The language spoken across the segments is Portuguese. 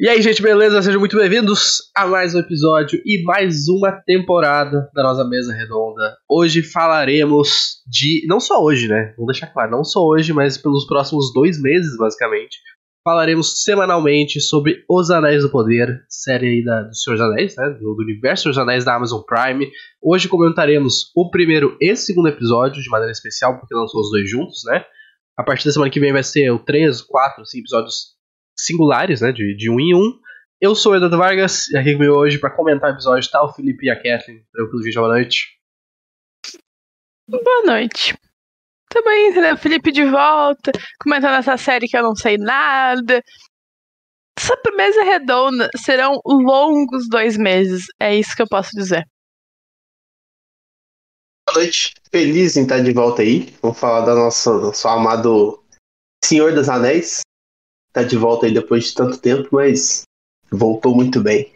E aí, gente, beleza? Sejam muito bem-vindos a mais um episódio e mais uma temporada da nossa mesa redonda. Hoje falaremos de. Não só hoje, né? Vamos deixar claro, não só hoje, mas pelos próximos dois meses, basicamente. Falaremos semanalmente sobre Os Anéis do Poder, série aí da, do Senhor dos Anéis, né? Do, universo dos Anéis da Amazon Prime. Hoje comentaremos o primeiro e segundo episódio de maneira especial, porque lançou os dois juntos, né? A partir da semana que vem vai ser o 3, 4, 5 episódios singulares, né, de, de um em um. Eu sou o Eduardo Vargas, e aqui comigo hoje para comentar o episódio tá o Felipe e a Kathleen. Tranquilo, gente, boa noite. Boa noite. Também, entendeu? Felipe de volta, comentando essa série que eu não sei nada. Essa mesa redonda serão longos dois meses, é isso que eu posso dizer. Boa noite, feliz em estar de volta aí. Vamos falar da nossa, nosso amado Senhor dos Anéis tá de volta aí depois de tanto tempo, mas voltou muito bem.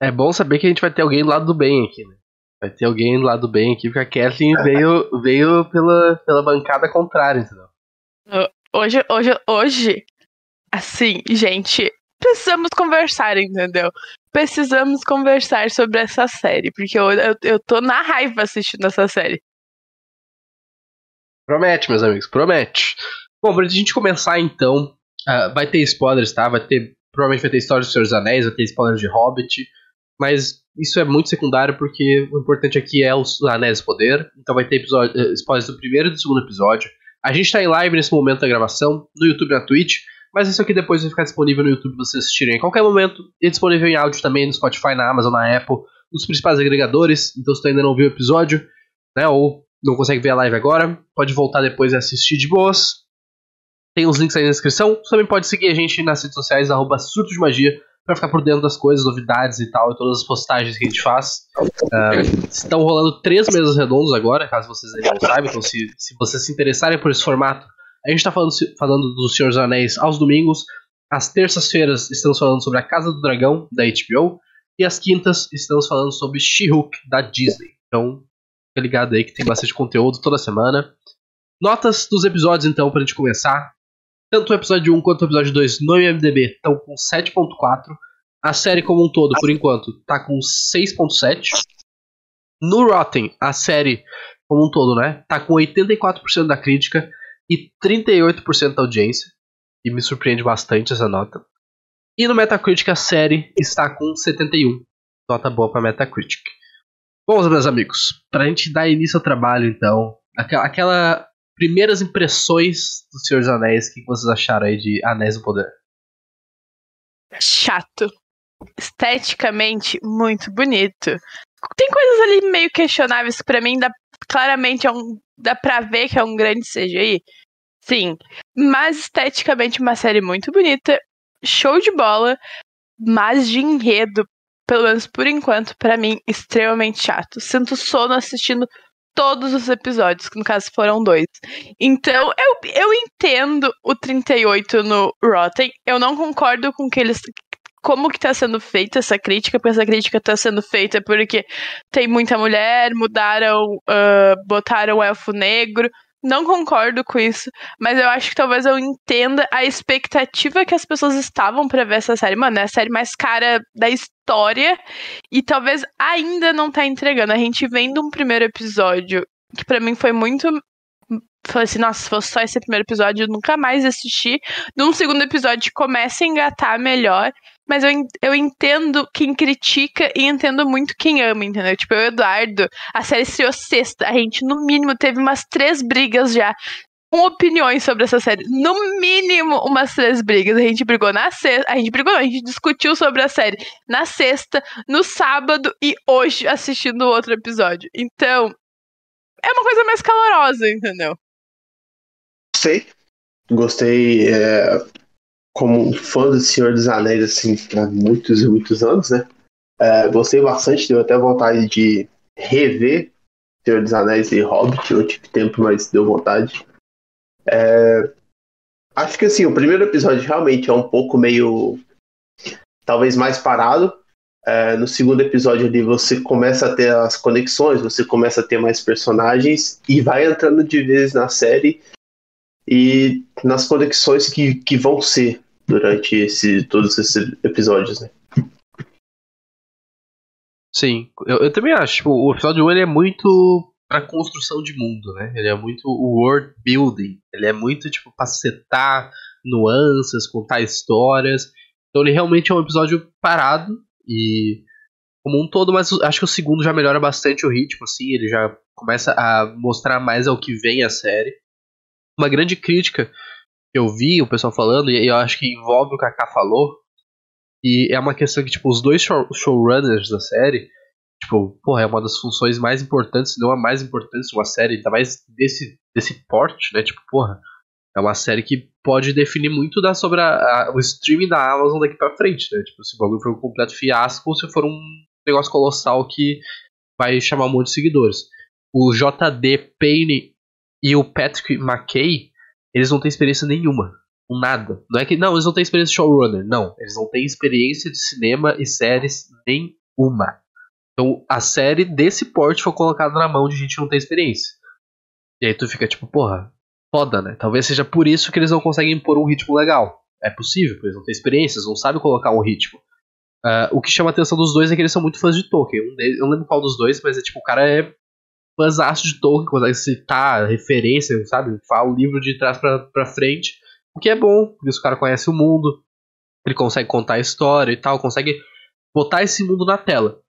É bom saber que a gente vai ter alguém do lado do bem aqui, né? Vai ter alguém do lado do bem aqui, porque a Kathleen veio, veio pela, pela bancada contrária, entendeu? Hoje, hoje, hoje, assim, gente, precisamos conversar, entendeu? Precisamos conversar sobre essa série, porque eu, eu, eu tô na raiva assistindo essa série. Promete, meus amigos, promete. Bom, pra gente começar então, uh, vai ter spoilers, tá? Vai ter. Provavelmente vai ter histórias do Senhor dos Anéis, vai ter spoilers de Hobbit. Mas isso é muito secundário porque o importante aqui é os Anéis do Poder. Então vai ter episódio, uh, spoilers do primeiro e do segundo episódio. A gente tá em live nesse momento da gravação, no YouTube e na Twitch. Mas isso aqui depois vai ficar disponível no YouTube pra vocês assistirem em qualquer momento. E disponível em áudio também no Spotify, na Amazon, na Apple, nos principais agregadores. Então se tu ainda não viu o episódio, né, ou não consegue ver a live agora, pode voltar depois e assistir de boas. Tem os links aí na descrição. Você também pode seguir a gente nas redes sociais, arroba surto de magia, para ficar por dentro das coisas, novidades e tal, e todas as postagens que a gente faz. Uh, estão rolando três mesas redondos agora, caso vocês ainda não saibam. Então, se, se vocês se interessarem por esse formato, a gente está falando, falando do Senhor dos Anéis aos domingos. Às terças-feiras estamos falando sobre a Casa do Dragão, da HBO. E às quintas estamos falando sobre She-Hulk, da Disney. Então, Fica ligado aí que tem bastante conteúdo toda semana. Notas dos episódios, então, pra gente começar. Tanto o episódio 1 quanto o episódio 2 no IMDB estão com 7.4. A série como um todo, por enquanto, tá com 6.7. No Rotten, a série como um todo, né, tá com 84% da crítica e 38% da audiência. E me surpreende bastante essa nota. E no Metacritic a série está com 71. Nota boa para Metacritic. Bom, meus amigos, para a gente dar início ao trabalho, então, aquela, aquela primeiras impressões do Senhor dos Anéis, o que vocês acharam aí de Anéis do Poder? Chato. Esteticamente, muito bonito. Tem coisas ali meio questionáveis que pra mim dá, claramente é um, dá pra ver que é um grande CGI. Sim. Mas esteticamente uma série muito bonita. Show de bola. Mas de enredo, pelo menos por enquanto, para mim, extremamente chato. Sinto sono assistindo todos os episódios, que no caso foram dois. Então, eu, eu entendo o 38 no Rotten. Eu não concordo com que eles. Como que tá sendo feita essa crítica, porque essa crítica tá sendo feita porque tem muita mulher, mudaram, uh, botaram o elfo negro. Não concordo com isso, mas eu acho que talvez eu entenda a expectativa que as pessoas estavam para ver essa série. Mano, é a série mais cara da história e talvez ainda não tá entregando. A gente vendo um primeiro episódio que para mim foi muito Falei assim, nossa, se fosse só esse primeiro episódio, eu nunca mais assisti. Num segundo episódio, começa a engatar melhor. Mas eu, eu entendo quem critica e entendo muito quem ama, entendeu? Tipo, eu, Eduardo, a série estreou sexta. A gente, no mínimo, teve umas três brigas já com opiniões sobre essa série. No mínimo, umas três brigas. A gente brigou na sexta. A gente brigou, a gente discutiu sobre a série na sexta, no sábado e hoje assistindo outro episódio. Então, é uma coisa mais calorosa, entendeu? Sei. Gostei. É, como fã do Senhor dos Anéis, assim, há muitos e muitos anos, né? É, gostei bastante, deu até vontade de rever Senhor dos Anéis e Hobbit. Eu tive tempo, mas deu vontade. É, acho que assim, o primeiro episódio realmente é um pouco meio. talvez mais parado. É, no segundo episódio ali você começa a ter as conexões, você começa a ter mais personagens e vai entrando de vez na série e nas conexões que, que vão ser durante esse, todos esses episódios, né? Sim, eu, eu também acho. Tipo, o episódio 1 ele é muito pra construção de mundo, né? Ele é muito world building. Ele é muito, tipo, pra setar nuances, contar histórias. Então ele realmente é um episódio parado e como um todo, mas acho que o segundo já melhora bastante o ritmo, assim, ele já começa a mostrar mais ao que vem a série. Uma grande crítica eu vi o pessoal falando, e eu acho que envolve o que a Kaká falou, e é uma questão que, tipo, os dois show showrunners da série, tipo, porra, é uma das funções mais importantes, se não a mais importante de uma série, ainda mais desse, desse porte, né? Tipo, porra, é uma série que pode definir muito da, sobre a, a, o streaming da Amazon daqui pra frente, né? Tipo, se o bagulho for um completo fiasco ou se for um negócio colossal que vai chamar um monte de seguidores. O JD Payne e o Patrick McKay, eles não têm experiência nenhuma. Com nada. Não é que. Não, eles não têm experiência de showrunner. Não. Eles não têm experiência de cinema e séries nenhuma. Então a série desse porte foi colocada na mão de gente que não tem experiência. E aí tu fica tipo, porra, foda, né? Talvez seja por isso que eles não conseguem impor um ritmo legal. É possível, porque eles não têm experiência, eles não sabem colocar um ritmo. Uh, o que chama a atenção dos dois é que eles são muito fãs de Tolkien. Um deles, eu não lembro qual dos dois, mas é tipo, o cara é fãzaço de Tolkien, consegue citar referência, sabe? Fala o livro de trás pra, pra frente. O que é bom, porque o cara conhece o mundo, ele consegue contar a história e tal, consegue botar esse mundo na tela.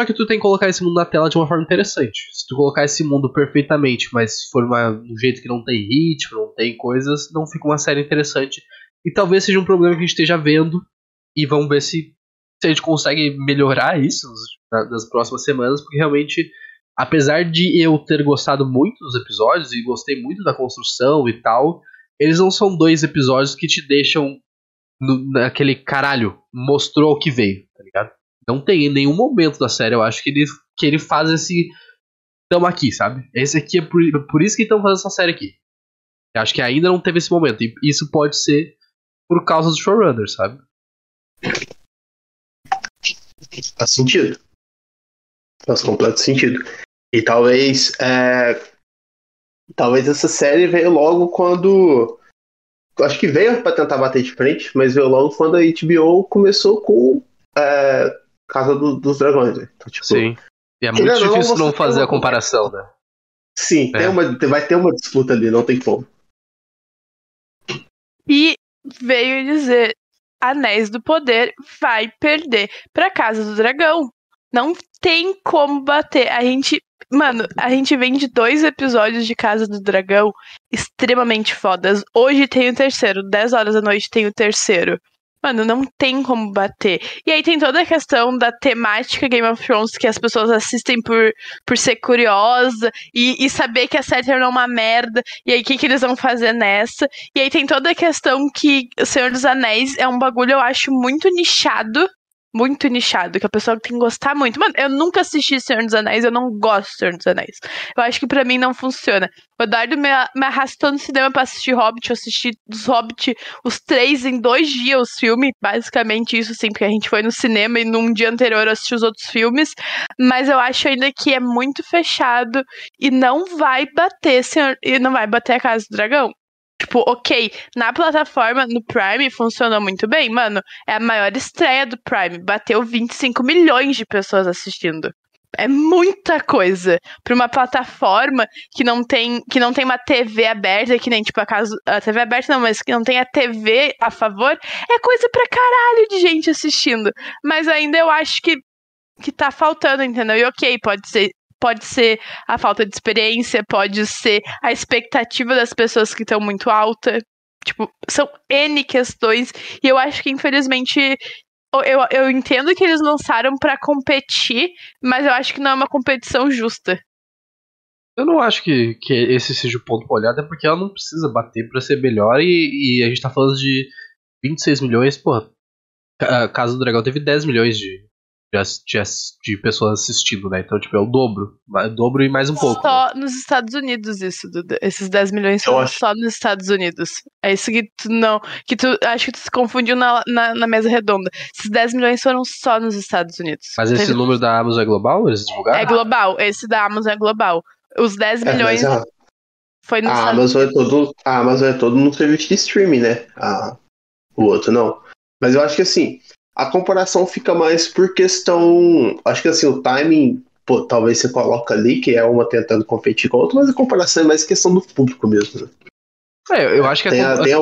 Só que tu tem que colocar esse mundo na tela de uma forma interessante. Se tu colocar esse mundo perfeitamente, mas se for uma, um jeito que não tem ritmo, não tem coisas, não fica uma série interessante. E talvez seja um problema que a gente esteja vendo. E vamos ver se se a gente consegue melhorar isso nas próximas semanas, porque realmente, apesar de eu ter gostado muito dos episódios e gostei muito da construção e tal, eles não são dois episódios que te deixam no, naquele caralho, mostrou o que veio, tá ligado? Não tem em nenhum momento da série, eu acho que ele, que ele faz esse. Tamo aqui, sabe? Esse aqui é por, por isso que estão fazendo essa série aqui. Eu acho que ainda não teve esse momento. E isso pode ser por causa dos showrunners, sabe? Faz sentido. Faz completo sentido. E talvez. É... Talvez essa série veio logo quando. Acho que veio para tentar bater de frente, mas veio logo quando a HBO começou com é... Casa do, dos Dragões. Né? Então, tipo, Sim. E é muito difícil não, não fazer a comparação, né? Sim, é. tem uma, vai ter uma disputa ali, não tem como. E veio dizer: Anéis do Poder vai perder pra Casa do Dragão. Não tem como bater. A gente. Mano, a gente vem de dois episódios de Casa do Dragão extremamente fodas. Hoje tem o terceiro, 10 horas da noite tem o terceiro. Mano, não tem como bater. E aí tem toda a questão da temática Game of Thrones que as pessoas assistem por, por ser curiosa e, e saber que a série tornou uma merda. E aí o que, que eles vão fazer nessa? E aí tem toda a questão que O Senhor dos Anéis é um bagulho, eu acho, muito nichado muito nichado, que a pessoa tem que gostar muito. Mano, eu nunca assisti Senhor dos Anéis, eu não gosto de Senhor dos Anéis. Eu acho que para mim não funciona. O Eduardo me, me arrastou no cinema pra assistir Hobbit, eu assisti dos Hobbit os três em dois dias os filmes, basicamente isso sim, porque a gente foi no cinema e num dia anterior eu assisti os outros filmes, mas eu acho ainda que é muito fechado e não vai bater, senhor, e não vai bater a Casa do Dragão. Tipo, ok, na plataforma, no Prime, funcionou muito bem, mano. É a maior estreia do Prime. Bateu 25 milhões de pessoas assistindo. É muita coisa para uma plataforma que não tem que não tem uma TV aberta, que nem tipo a, casa, a TV aberta não, mas que não tem a TV a favor, é coisa pra caralho de gente assistindo. Mas ainda eu acho que que tá faltando, entendeu? E ok, pode ser pode ser a falta de experiência, pode ser a expectativa das pessoas que estão muito alta. Tipo, são N questões. E eu acho que, infelizmente, eu, eu entendo que eles lançaram para competir, mas eu acho que não é uma competição justa. Eu não acho que, que esse seja o ponto pra olhar, até porque ela não precisa bater para ser melhor e, e, a gente tá falando de 26 milhões, pô. A Casa do Dragão teve 10 milhões de, de, de, pessoas assistindo, né? Então, tipo, é o dobro. O dobro e mais um pouco. Só né? nos Estados Unidos, isso. Esses 10 milhões são só nos Estados Unidos. É isso que tu não. Que tu acho que tu se confundiu na, na, na mesa redonda. Esses 10 milhões foram só nos Estados Unidos. Mas esse Teve... número da Amazon é global? Eles divulgaram? É global. Esse da Amazon é global. Os 10 é, milhões. Foi no A Amazon é todo, a Amazon é todo no serviço de streaming, né? A, o outro não. Mas eu acho que assim, a comparação fica mais por questão. Acho que assim, o timing, pô, talvez você coloca ali, que é uma tentando competir com a outra, mas a comparação é mais questão do público mesmo. Né? É, eu acho que a, Tem a, compara- tem a,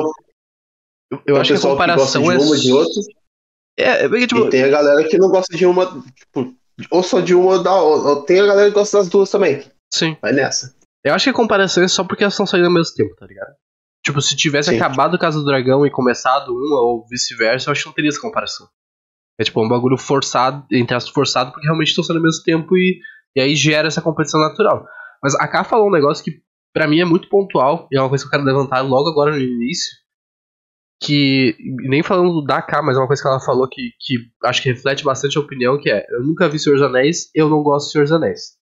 eu, acho que a que comparação gosta é. de uma de outra, É, é porque, tipo, e tem a galera que não gosta de uma, tipo, ou só de uma ou da outra. Tem a galera que gosta das duas também. sim. Vai nessa. Eu acho que a comparação é só porque elas estão saindo ao mesmo tempo, tá ligado? Tipo, se tivesse Sim. acabado Casa do Dragão e começado uma ou vice-versa, eu acho que não teria essa comparação. É tipo um bagulho forçado, entre aspas, forçado, porque realmente estão saindo ao mesmo tempo e, e aí gera essa competição natural. Mas a K falou um negócio que pra mim é muito pontual, e é uma coisa que eu quero levantar logo agora no início. Que, nem falando da K, mas é uma coisa que ela falou que, que acho que reflete bastante a opinião, que é, eu nunca vi Senhor dos Anéis, eu não gosto de Senhor dos Anéis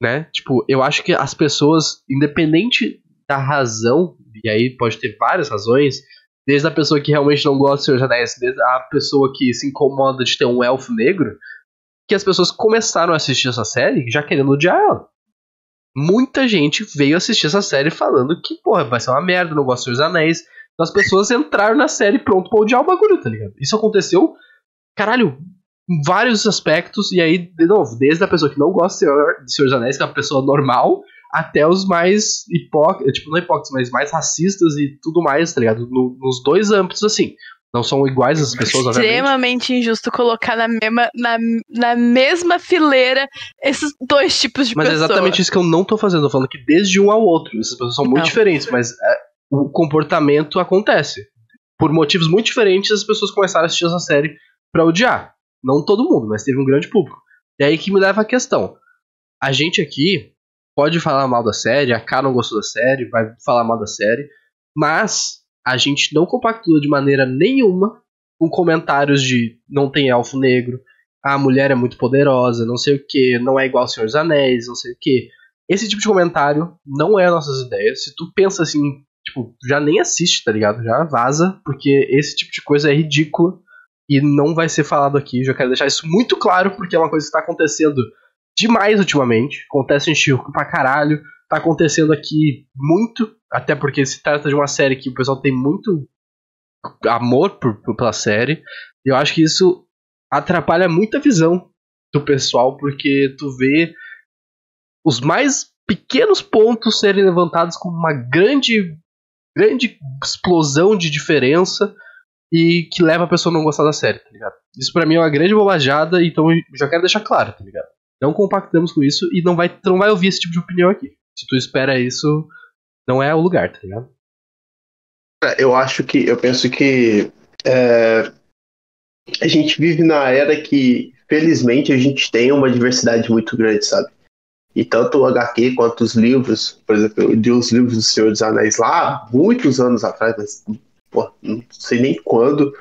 né? Tipo, eu acho que as pessoas, independente da razão, e aí pode ter várias razões, desde a pessoa que realmente não gosta de Senhor dos Anéis, desde a pessoa que se incomoda de ter um elfo negro, que as pessoas começaram a assistir essa série já querendo odiar ela. Muita gente veio assistir essa série falando que, porra, vai ser uma merda, não gosto de Senhor dos Anéis. Então as pessoas entraram na série pronto pra odiar o bagulho, tá ligado? Isso aconteceu, caralho, em vários aspectos, e aí, de novo, desde a pessoa que não gosta de Senhor, de Senhor dos Anéis, que é uma pessoa normal, até os mais hipócritas, tipo, não hipócritas, mas mais racistas e tudo mais, tá ligado? No- nos dois âmbitos, assim. Não são iguais as pessoas, obviamente. extremamente injusto colocar na mesma, na, na mesma fileira esses dois tipos de Mas é pessoa. exatamente isso que eu não tô fazendo. Eu tô falando que desde um ao outro. Essas pessoas são muito Não. diferentes, mas é, o comportamento acontece. Por motivos muito diferentes, as pessoas começaram a assistir essa série pra odiar. Não todo mundo, mas teve um grande público. E aí que me leva à questão. A gente aqui pode falar mal da série, a K não gostou da série, vai falar mal da série, mas a gente não compactua de maneira nenhuma com comentários de não tem elfo negro, a mulher é muito poderosa, não sei o que, não é igual ao Senhor dos Anéis, não sei o que. Esse tipo de comentário não é nossas ideias. Se tu pensa assim, tipo, já nem assiste, tá ligado? Já vaza, porque esse tipo de coisa é ridícula e não vai ser falado aqui. Já quero deixar isso muito claro, porque é uma coisa que tá acontecendo demais ultimamente. Acontece em Chico pra caralho. Tá acontecendo aqui muito, até porque se trata de uma série que o pessoal tem muito amor por, por- pela série. E eu acho que isso atrapalha muito a visão do pessoal, porque tu vê os mais pequenos pontos serem levantados como uma grande, grande explosão de diferença e que leva a pessoa a não gostar da série, tá ligado? Isso pra mim é uma grande bobajada, então já quero deixar claro, tá ligado? Não compactamos com isso e não vai, tu não vai ouvir esse tipo de opinião aqui. Se tu espera isso, não é o lugar, tá ligado? É, Eu acho que, eu penso que é, a gente vive na era que, felizmente, a gente tem uma diversidade muito grande, sabe? E tanto o HQ quanto os livros, por exemplo, eu li os livros do Senhor dos Anéis lá, muitos anos atrás, mas pô, não sei nem quando.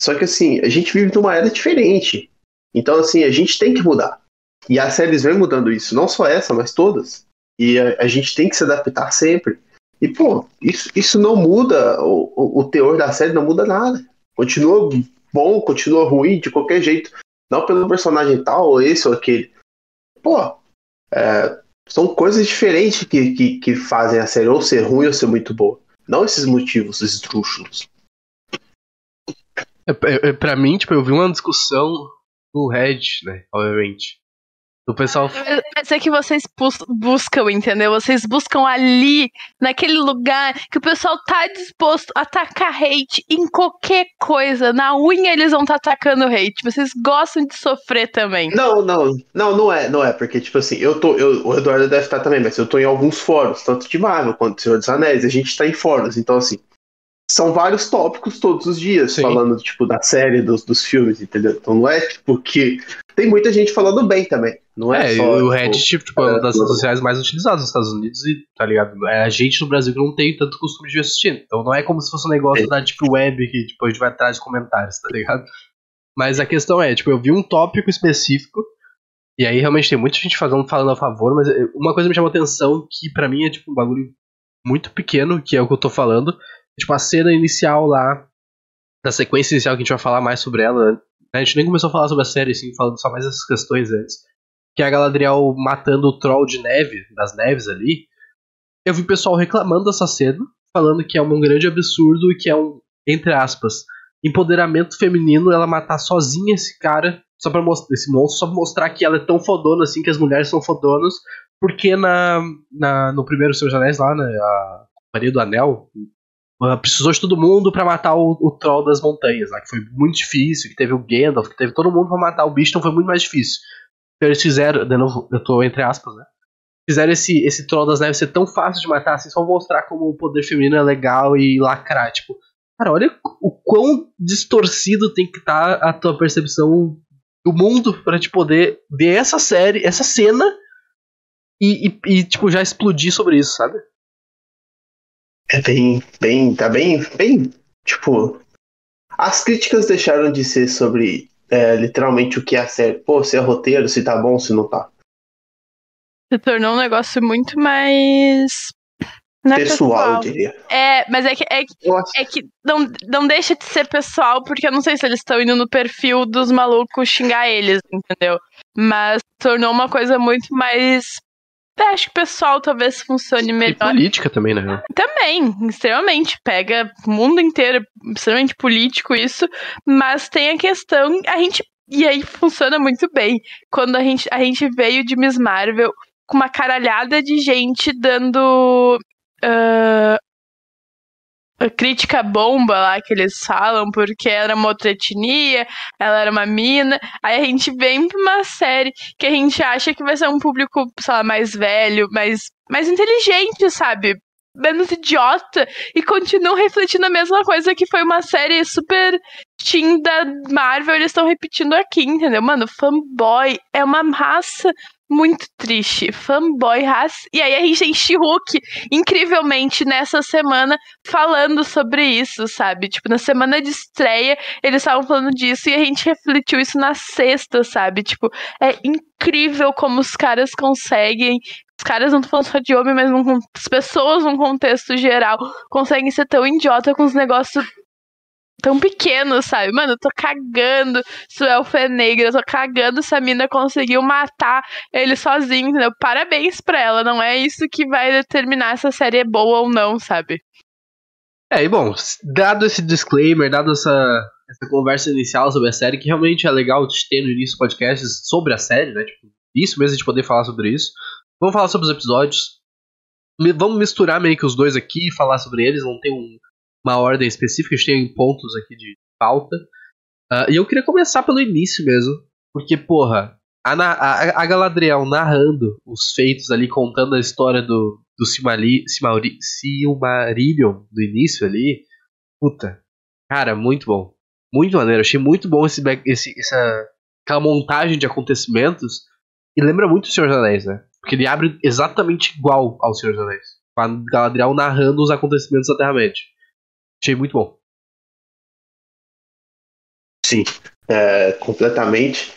Só que assim, a gente vive numa era diferente. Então, assim, a gente tem que mudar. E as séries vêm mudando isso, não só essa, mas todas. E a, a gente tem que se adaptar sempre. E, pô, isso, isso não muda, o, o, o teor da série não muda nada. Continua bom, continua ruim, de qualquer jeito. Não pelo personagem tal, ou esse ou aquele. Pô, é, são coisas diferentes que, que, que fazem a série ou ser ruim ou ser muito boa. Não esses motivos esdrúxulos. É, é, é, pra mim, tipo, eu vi uma discussão no Reddit, né? Obviamente. Do pessoal. Mas- é que vocês bus- buscam, entendeu? Vocês buscam ali, naquele lugar, que o pessoal tá disposto a atacar hate em qualquer coisa. Na unha eles vão estar atacando hate. Vocês gostam de sofrer também. Não, não, não, não é, não é, porque, tipo assim, eu tô, eu, o Eduardo deve estar também, mas eu tô em alguns fóruns, tanto de Marvel quanto de Senhor dos Anéis, a gente tá em fóruns, então, assim, são vários tópicos todos os dias, Sim. falando, tipo, da série, dos, dos filmes, entendeu? Então não é, tipo, que tem muita gente falando bem também, não é, É, só, o tipo, Reddit, tipo, é uma das é, redes sociais mais utilizadas nos Estados Unidos e, tá ligado? É a gente no Brasil que não tem tanto costume de assistir. Então não é como se fosse um negócio É. da Deep Web que tipo, a gente vai atrás de comentários, tá ligado? Mas a questão é, tipo, eu vi um tópico específico e aí realmente tem muita gente falando, falando a favor, mas eh, uma coisa me chamou a atenção que pra mim é tipo um bagulho muito pequeno, que é o que eu tô falando. Tipo, a cena inicial lá, da sequência inicial que a gente vai falar mais sobre ela. A gente nem começou a falar sobre a série, assim, falando só mais essas questões antes. que é a Galadriel matando o troll de neve, das neves ali. Eu vi pessoal reclamando dessa cena, falando que é um grande absurdo e que é um, entre aspas, empoderamento feminino ela matar sozinha esse cara, só pra mostrar esse monstro, só pra mostrar que ela é tão fodona assim, que as mulheres são fodonas, porque na, na no primeiro Senhor dos Anéis lá, né, a Maria do Anel, precisou de todo mundo para matar o, o, Troll das Montanhas, que foi muito difícil, que teve o Gandalf, que teve todo mundo pra matar o bicho, então foi muito mais difícil. Então eles fizeram, de novo, eu tô entre aspas, né? Fizeram esse, esse Troll das Neves ser tão fácil de matar, assim, só mostrar como o poder feminino é legal e lacrar, tipo, cara, olha o quão distorcido tem que estar tá a tua percepção do mundo para te poder ver essa série, essa cena e, e, e, tipo, já explodir sobre isso, sabe? É bem, bem, tá bem, bem, tipo, as críticas deixaram de ser sobre é, literalmente o que é a série. Pô, se é roteiro, se tá bom, se não tá. Se tornou um negócio muito mais. Não é pessoal, pessoal, eu diria. É, mas é que, é, que, é que não, não deixa de ser pessoal, porque eu não sei se eles estão indo no perfil dos malucos xingar eles, entendeu? Mas tornou uma coisa muito mais acho que o pessoal talvez funcione melhor. E política também, né? Também, extremamente. Pega o mundo inteiro, extremamente político isso. Mas tem a questão, a gente. E aí funciona muito bem. Quando a gente, a gente veio de Miss Marvel com uma caralhada de gente dando. Uh, crítica bomba lá que eles falam, porque era uma outra etnia, ela era uma mina. Aí a gente vem pra uma série que a gente acha que vai ser um público, sei lá, mais velho, mais, mais inteligente, sabe? Menos idiota, e continuam refletindo a mesma coisa que foi uma série super teen da Marvel, eles estão repetindo aqui, entendeu? Mano, fanboy é uma raça muito triste. Fanboy raça. E aí a gente tem She-Hulk, incrivelmente, nessa semana, falando sobre isso, sabe? Tipo, na semana de estreia, eles estavam falando disso e a gente refletiu isso na sexta, sabe? Tipo, é incrível como os caras conseguem. Os caras não tô falando só de homem, mas as pessoas num contexto geral conseguem ser tão idiota com os negócios tão pequeno, sabe? Mano, eu tô cagando se o elfo é negro, eu tô cagando se a mina conseguiu matar ele sozinho, entendeu? Parabéns pra ela, não é isso que vai determinar se a série é boa ou não, sabe? É, e bom, dado esse disclaimer, dado essa, essa conversa inicial sobre a série, que realmente é legal ter no início do podcast sobre a série, né? Tipo, isso mesmo de poder falar sobre isso. Vamos falar sobre os episódios. Vamos misturar meio que os dois aqui e falar sobre eles. Não tem um, uma ordem específica, a gente tem pontos aqui de pauta. Uh, e eu queria começar pelo início mesmo, porque, porra, a, a, a Galadriel narrando os feitos ali, contando a história do, do Silmari, Silmari, Silmarillion do início ali, puta, cara, muito bom. Muito maneiro, achei muito bom esse, esse, essa aquela montagem de acontecimentos. E lembra muito o Senhor dos Anéis, né? Porque ele abre exatamente igual ao Senhor dos Anéis. Com a Galadriel narrando os acontecimentos da Terra-média. Achei muito bom. Sim, é, completamente.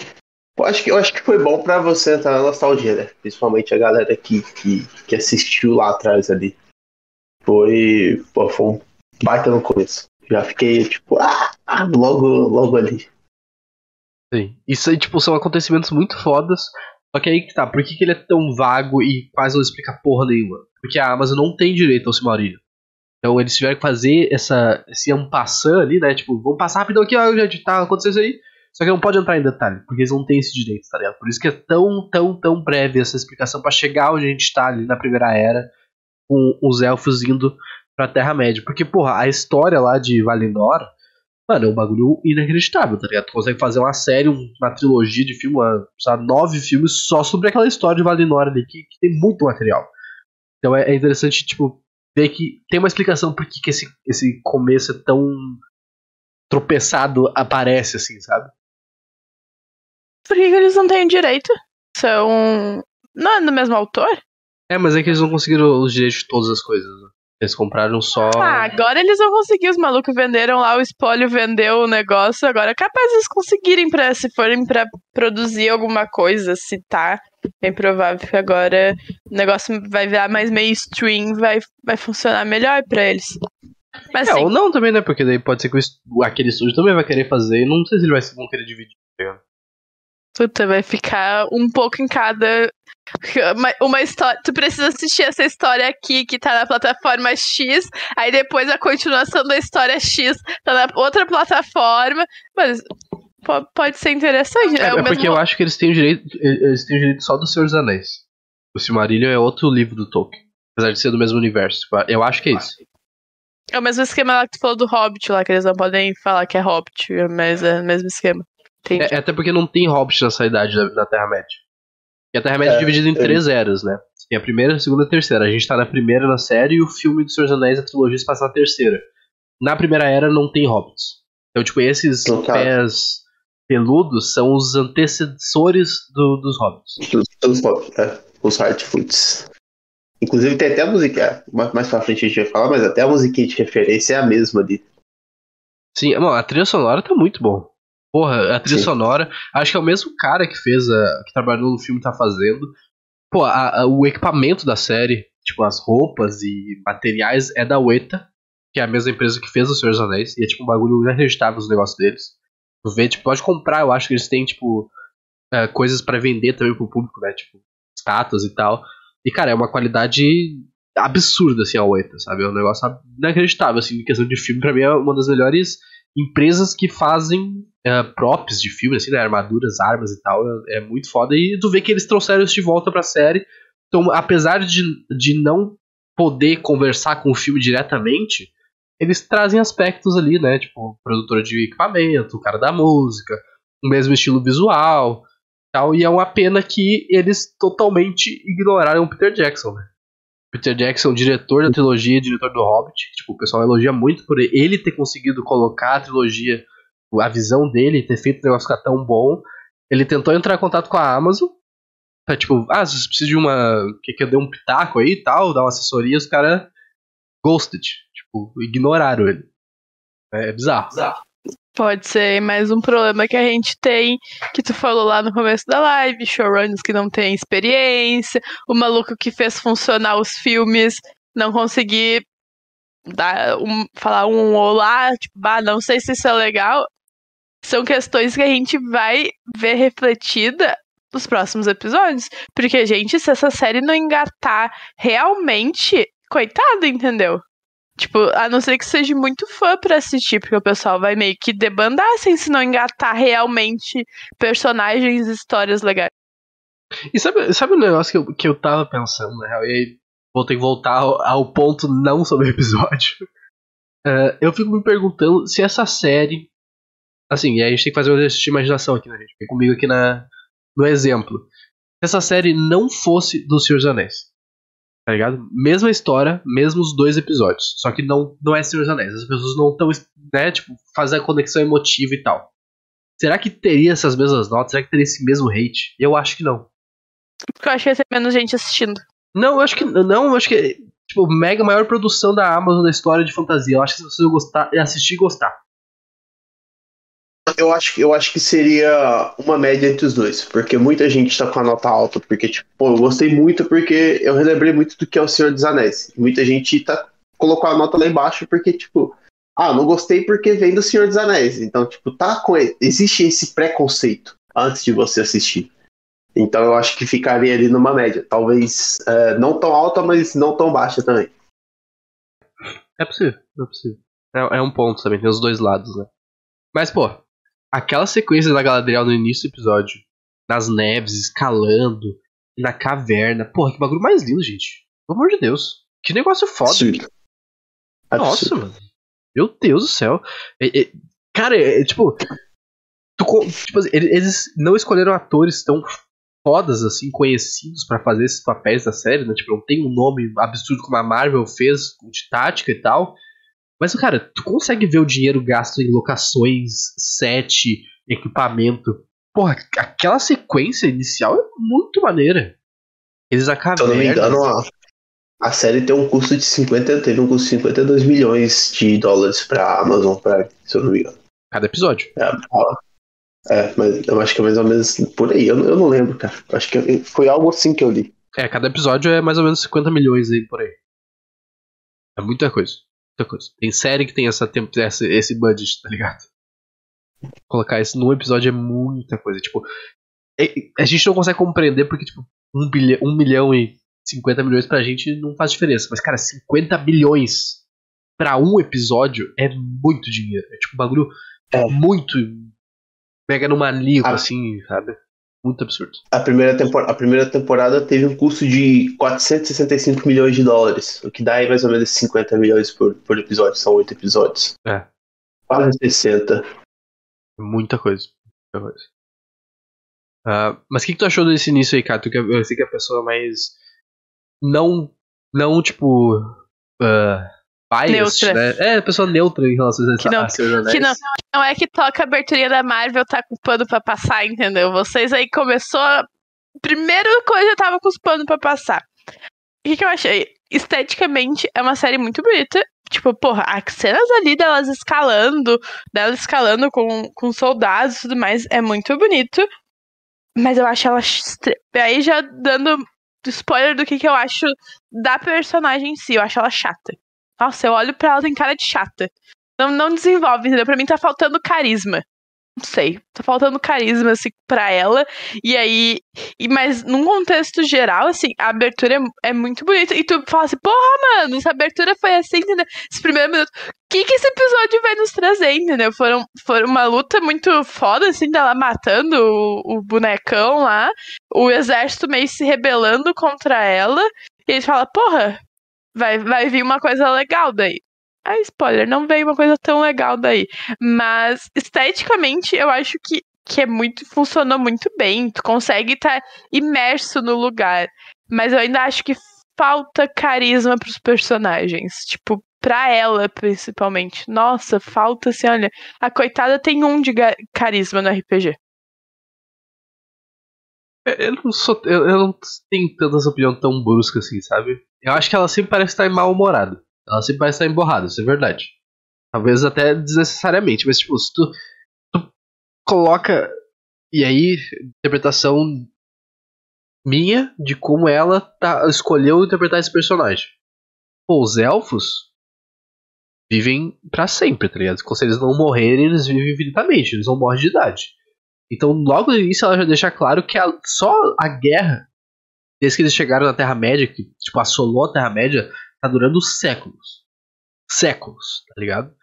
Eu acho, que, eu acho que foi bom para você entrar na nostalgia, né? Principalmente a galera que, que, que assistiu lá atrás ali. Foi, pô, foi um baita no começo. Já fiquei, tipo, ah, logo, logo ali. Sim. Isso aí, tipo, são acontecimentos muito fodas. Só que aí que tá, por que, que ele é tão vago e quase não explica porra nenhuma? Porque a Amazon não tem direito ao Silmarillion. Então eles tiveram que fazer essa, esse ampassant ali, né? Tipo, vamos passar rapidão aqui, ó, gente, tá acontecendo isso aí. Só que não pode entrar em detalhe, porque eles não têm esse direito, tá ligado? Por isso que é tão, tão, tão breve essa explicação para chegar onde a gente tá ali na Primeira Era, com os elfos indo pra Terra-média. Porque, porra, a história lá de Valinor, mano, é um bagulho inacreditável, tá ligado? Tu consegue fazer uma série, uma trilogia de filme, uma, sabe, nove filmes só sobre aquela história de Valinor ali, que, que tem muito material. Então é, é interessante, tipo, ver que tem uma explicação por que, que esse, esse começo é tão tropeçado aparece, assim, sabe? Por que, eles não têm direito? São. Não é do mesmo autor? É, mas é que eles não conseguiram os direitos de todas as coisas. Né? Eles compraram só. Ah, agora eles vão conseguir. Os malucos venderam lá, o espólio vendeu o negócio. Agora é capaz eles conseguirem, pra, se forem para produzir alguma coisa, se tá. Bem provável que agora o negócio vai virar mais mainstream, vai, vai funcionar melhor para eles. Mas, é, assim, ou não também, né? Porque daí pode ser que o, aquele estúdio também vai querer fazer e não sei se ele vai vão querer dividir. Tá Puta, vai ficar um pouco em cada. Uma, uma história. Tu precisa assistir essa história aqui que tá na plataforma X, aí depois a continuação da história X tá na outra plataforma. Mas pode ser interessante. É, é, é porque mesmo... eu acho que eles têm o direito. Eles têm o direito só do Senhor dos Anéis. O Silmarillion é outro livro do Tolkien. Apesar de ser do mesmo universo. Eu acho que é isso. É o mesmo esquema lá que tu falou do Hobbit lá, que eles não podem falar que é Hobbit, mas é o mesmo esquema. É, é, até porque não tem Hobbit nessa idade da, da Terra-média. E a Terra-média é, é dividida em é. três eras, né? Tem a primeira, a segunda e a terceira. A gente tá na primeira na série e o filme do Senhor dos Anéis, a trilogia, se passa na terceira. Na primeira era não tem hobbits. Então, tipo, esses pés peludos são os antecessores do, dos hobbits. Os, hobbits, é. Os Hardfoots. Inclusive tem até a musiquinha, mais pra frente a gente vai falar, mas até a musiquinha de referência é a mesma ali. Sim, mano, a trilha sonora tá muito bom. Porra, a trilha Sim. sonora, acho que é o mesmo cara que fez a. que trabalhou no filme tá fazendo. Pô, a, a, o equipamento da série, tipo, as roupas e materiais é da Weta, que é a mesma empresa que fez o Senhor dos Anéis, e é tipo um bagulho inacreditável os negócios deles. Tipo, pode comprar, eu acho que eles têm, tipo, é, coisas para vender também pro público, né? Tipo, estátuas e tal. E, cara, é uma qualidade absurda, assim, a Weta, sabe? É um negócio inacreditável, assim, em questão de filme, pra mim é uma das melhores empresas que fazem uh, props de filme, assim, né? Armaduras, armas e tal. É, é, muito foda. E tu vê que eles trouxeram isso de volta pra série. Então, apesar de, de não poder conversar com o filme diretamente, eles trazem aspectos ali, né? Tipo, produtora de equipamento, o cara da música, o mesmo estilo visual tal. E é uma pena que eles totalmente ignoraram o Peter Jackson, né? Peter Jackson, diretor da trilogia, diretor do Hobbit. Tipo, o pessoal elogia muito por ele ter conseguido colocar a trilogia, a visão dele, ter feito o negócio ficar tão bom. Ele tentou entrar em contato com a Amazon. Pra, tipo, ah, você precisa de uma. Que, que eu dei um pitaco aí e tal, dar uma assessoria, os caras. Ghosted. Tipo, ignoraram ele. É, bizarro. bizarro. Pode ser mais um problema que a gente tem, que tu falou lá no começo da live, showrunners que não tem experiência, o maluco que fez funcionar os filmes não conseguir dar um, falar um olá, tipo, bah, não sei se isso é legal. São questões que a gente vai ver refletida nos próximos episódios. Porque, gente, se essa série não engatar realmente, coitado, entendeu? Tipo, a não ser que seja muito fã pra assistir, porque o pessoal vai meio que debandar assim, se não engatar realmente personagens e histórias legais. E sabe, sabe um negócio que eu, que eu tava pensando, na real? E aí vou ter que voltar ao, ao ponto não sobre o episódio. Uh, eu fico me perguntando se essa série. Assim, e aí a gente tem que fazer um exercício de imaginação aqui, né, gente? Vem comigo aqui na, no exemplo. Se essa série não fosse do Senhor dos Anéis, Tá ligado? Mesma história, mesmos dois episódios. Só que não, não é Senhor dos Anéis. As pessoas não estão, né, tipo, fazer a conexão emotiva e tal. Será que teria essas mesmas notas? Será que teria esse mesmo hate? Eu acho que não. Porque eu acho que ia ter menos gente assistindo. Não, eu acho que. Não, eu acho que. Tipo, mega maior produção da Amazon da história de fantasia. Eu acho que se você gostar, assistir e gostar eu acho, eu acho que seria uma média entre os dois, porque muita gente tá com a nota alta, porque, tipo, pô, eu gostei muito porque eu relembrei muito do que é o Senhor dos Anéis. Muita gente tá, colocou a nota lá embaixo porque, tipo, ah, não gostei porque vem do Senhor dos Anéis. Então, tipo, tá com. Existe esse preconceito antes de você assistir. Então eu acho que ficaria ali numa média. Talvez é, não tão alta, mas não tão baixa também. É possível, é possível. É, é um ponto também, tem os dois lados, né? Mas, pô, aquela sequência da Galadriel no início do episódio, nas neves, escalando, na caverna. Porra, que bagulho mais lindo, gente. Pelo amor de Deus. Que negócio foda. Nossa, mano. Meu Deus do céu. É, é, cara, é, é tipo. Tu, tipo assim, eles não escolheram atores tão fodas, assim, conhecidos para fazer esses papéis da série, né? Tipo, não tem um nome absurdo como a Marvel fez, de tática e tal. Mas, cara, tu consegue ver o dinheiro gasto em locações, set, equipamento. Porra, aquela sequência inicial é muito maneira. Eles acabam. Se eu não me engano, a, a série tem um custo de 50, teve um custo de 52 milhões de dólares pra Amazon Prime, se eu não me engano. Cada episódio. É, é mas eu acho que é mais ou menos por aí. Eu, eu não lembro, cara. Acho que foi algo assim que eu li. É, cada episódio é mais ou menos 50 milhões aí por aí. É muita coisa muita coisa. Tem série que tem essa, essa, esse budget, tá ligado? Colocar isso num episódio é muita coisa. Tipo, a gente não consegue compreender porque, tipo, um, bilhão, um milhão e 50 milhões pra gente não faz diferença. Mas, cara, 50 bilhões pra um episódio é muito dinheiro. É tipo um bagulho é. muito mega no maníaco, assim, sabe? Muito absurdo. A primeira, tempor a primeira temporada teve um custo de 465 milhões de dólares, o que dá aí mais ou menos 50 milhões por, por episódio, são oito episódios. É. Quase 60. Muita coisa. Muita coisa. Uh, mas o que, que, tu achou desse início aí, cara? Tu que eu sei que é a pessoa mais. Não. Não, tipo. Uh, bias, neutra. né? É, pessoa neutra em relação a, que não, a Que não, não é que toca a abertura da Marvel, tá com pano pra passar, entendeu? Vocês aí começou. A primeira coisa eu tava com os panos pra passar. O que, que eu achei? Esteticamente é uma série muito bonita. Tipo, porra, as cenas ali delas escalando, delas escalando com, com soldados e tudo mais, é muito bonito. Mas eu acho ela. Aí já dando spoiler do que, que eu acho da personagem em si, eu acho ela chata. Nossa, eu olho pra ela, tem cara de chata. Não, não desenvolve, entendeu? Pra mim tá faltando carisma. Não sei, tá faltando carisma, assim, pra ela. E aí. E, mas num contexto geral, assim, a abertura é, é muito bonita. E tu fala assim, porra, mano, essa abertura foi assim, entendeu? Esse primeiro minuto. O que, que esse episódio vai nos trazer, entendeu? Foram, foram uma luta muito foda, assim, dela matando o, o bonecão lá, o exército meio se rebelando contra ela. E ele fala, porra, vai, vai vir uma coisa legal daí. Ah, spoiler, não veio uma coisa tão legal daí. Mas esteticamente eu acho que, que é muito. funcionou muito bem. Tu consegue estar tá imerso no lugar. Mas eu ainda acho que falta carisma pros personagens. Tipo, pra ela, principalmente. Nossa, falta assim, olha. A coitada tem um de carisma no RPG. Eu não sou. Eu, eu não tenho tanta opinião tão brusca assim, sabe? Eu acho que ela sempre parece estar mal-humorada. Ela sempre parece estar emborrada, isso é verdade. Talvez até desnecessariamente, mas tipo, se tu, tu coloca. E aí, interpretação minha de como ela tá, escolheu interpretar esse personagem. Pô, os elfos vivem para sempre, tá ligado? Se eles não morrerem, eles vivem infinitamente, eles não morrem de idade. Então, logo no início, ela já deixa claro que a, só a guerra desde que eles chegaram na Terra-média, que tipo, assolou a Terra-média, tá durando séculos. Séculos, tá ligado?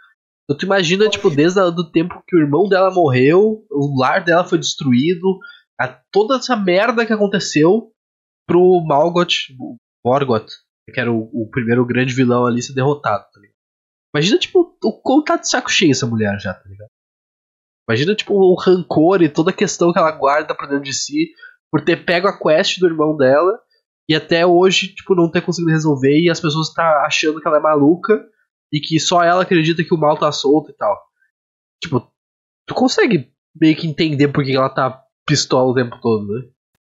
Então tu imagina, tipo, desde o tempo que o irmão dela morreu, o lar dela foi destruído, a, toda essa merda que aconteceu pro Malgot, Morgoth, que era o, o, primeiro grande vilão ali, ser derrotado, tá ligado? Imagina, tipo, o quão tá de saco cheio essa mulher já, tá ligado? Imagina, tipo, o rancor e toda a questão que ela guarda pra dentro de si por ter pego a quest do irmão dela e até hoje, tipo, não ter conseguido resolver e as pessoas tá achando que ela é maluca e que só ela acredita que o mal tá solto e tal. Tipo, tu consegue meio que entender por que ela tá pistola o tempo todo, né?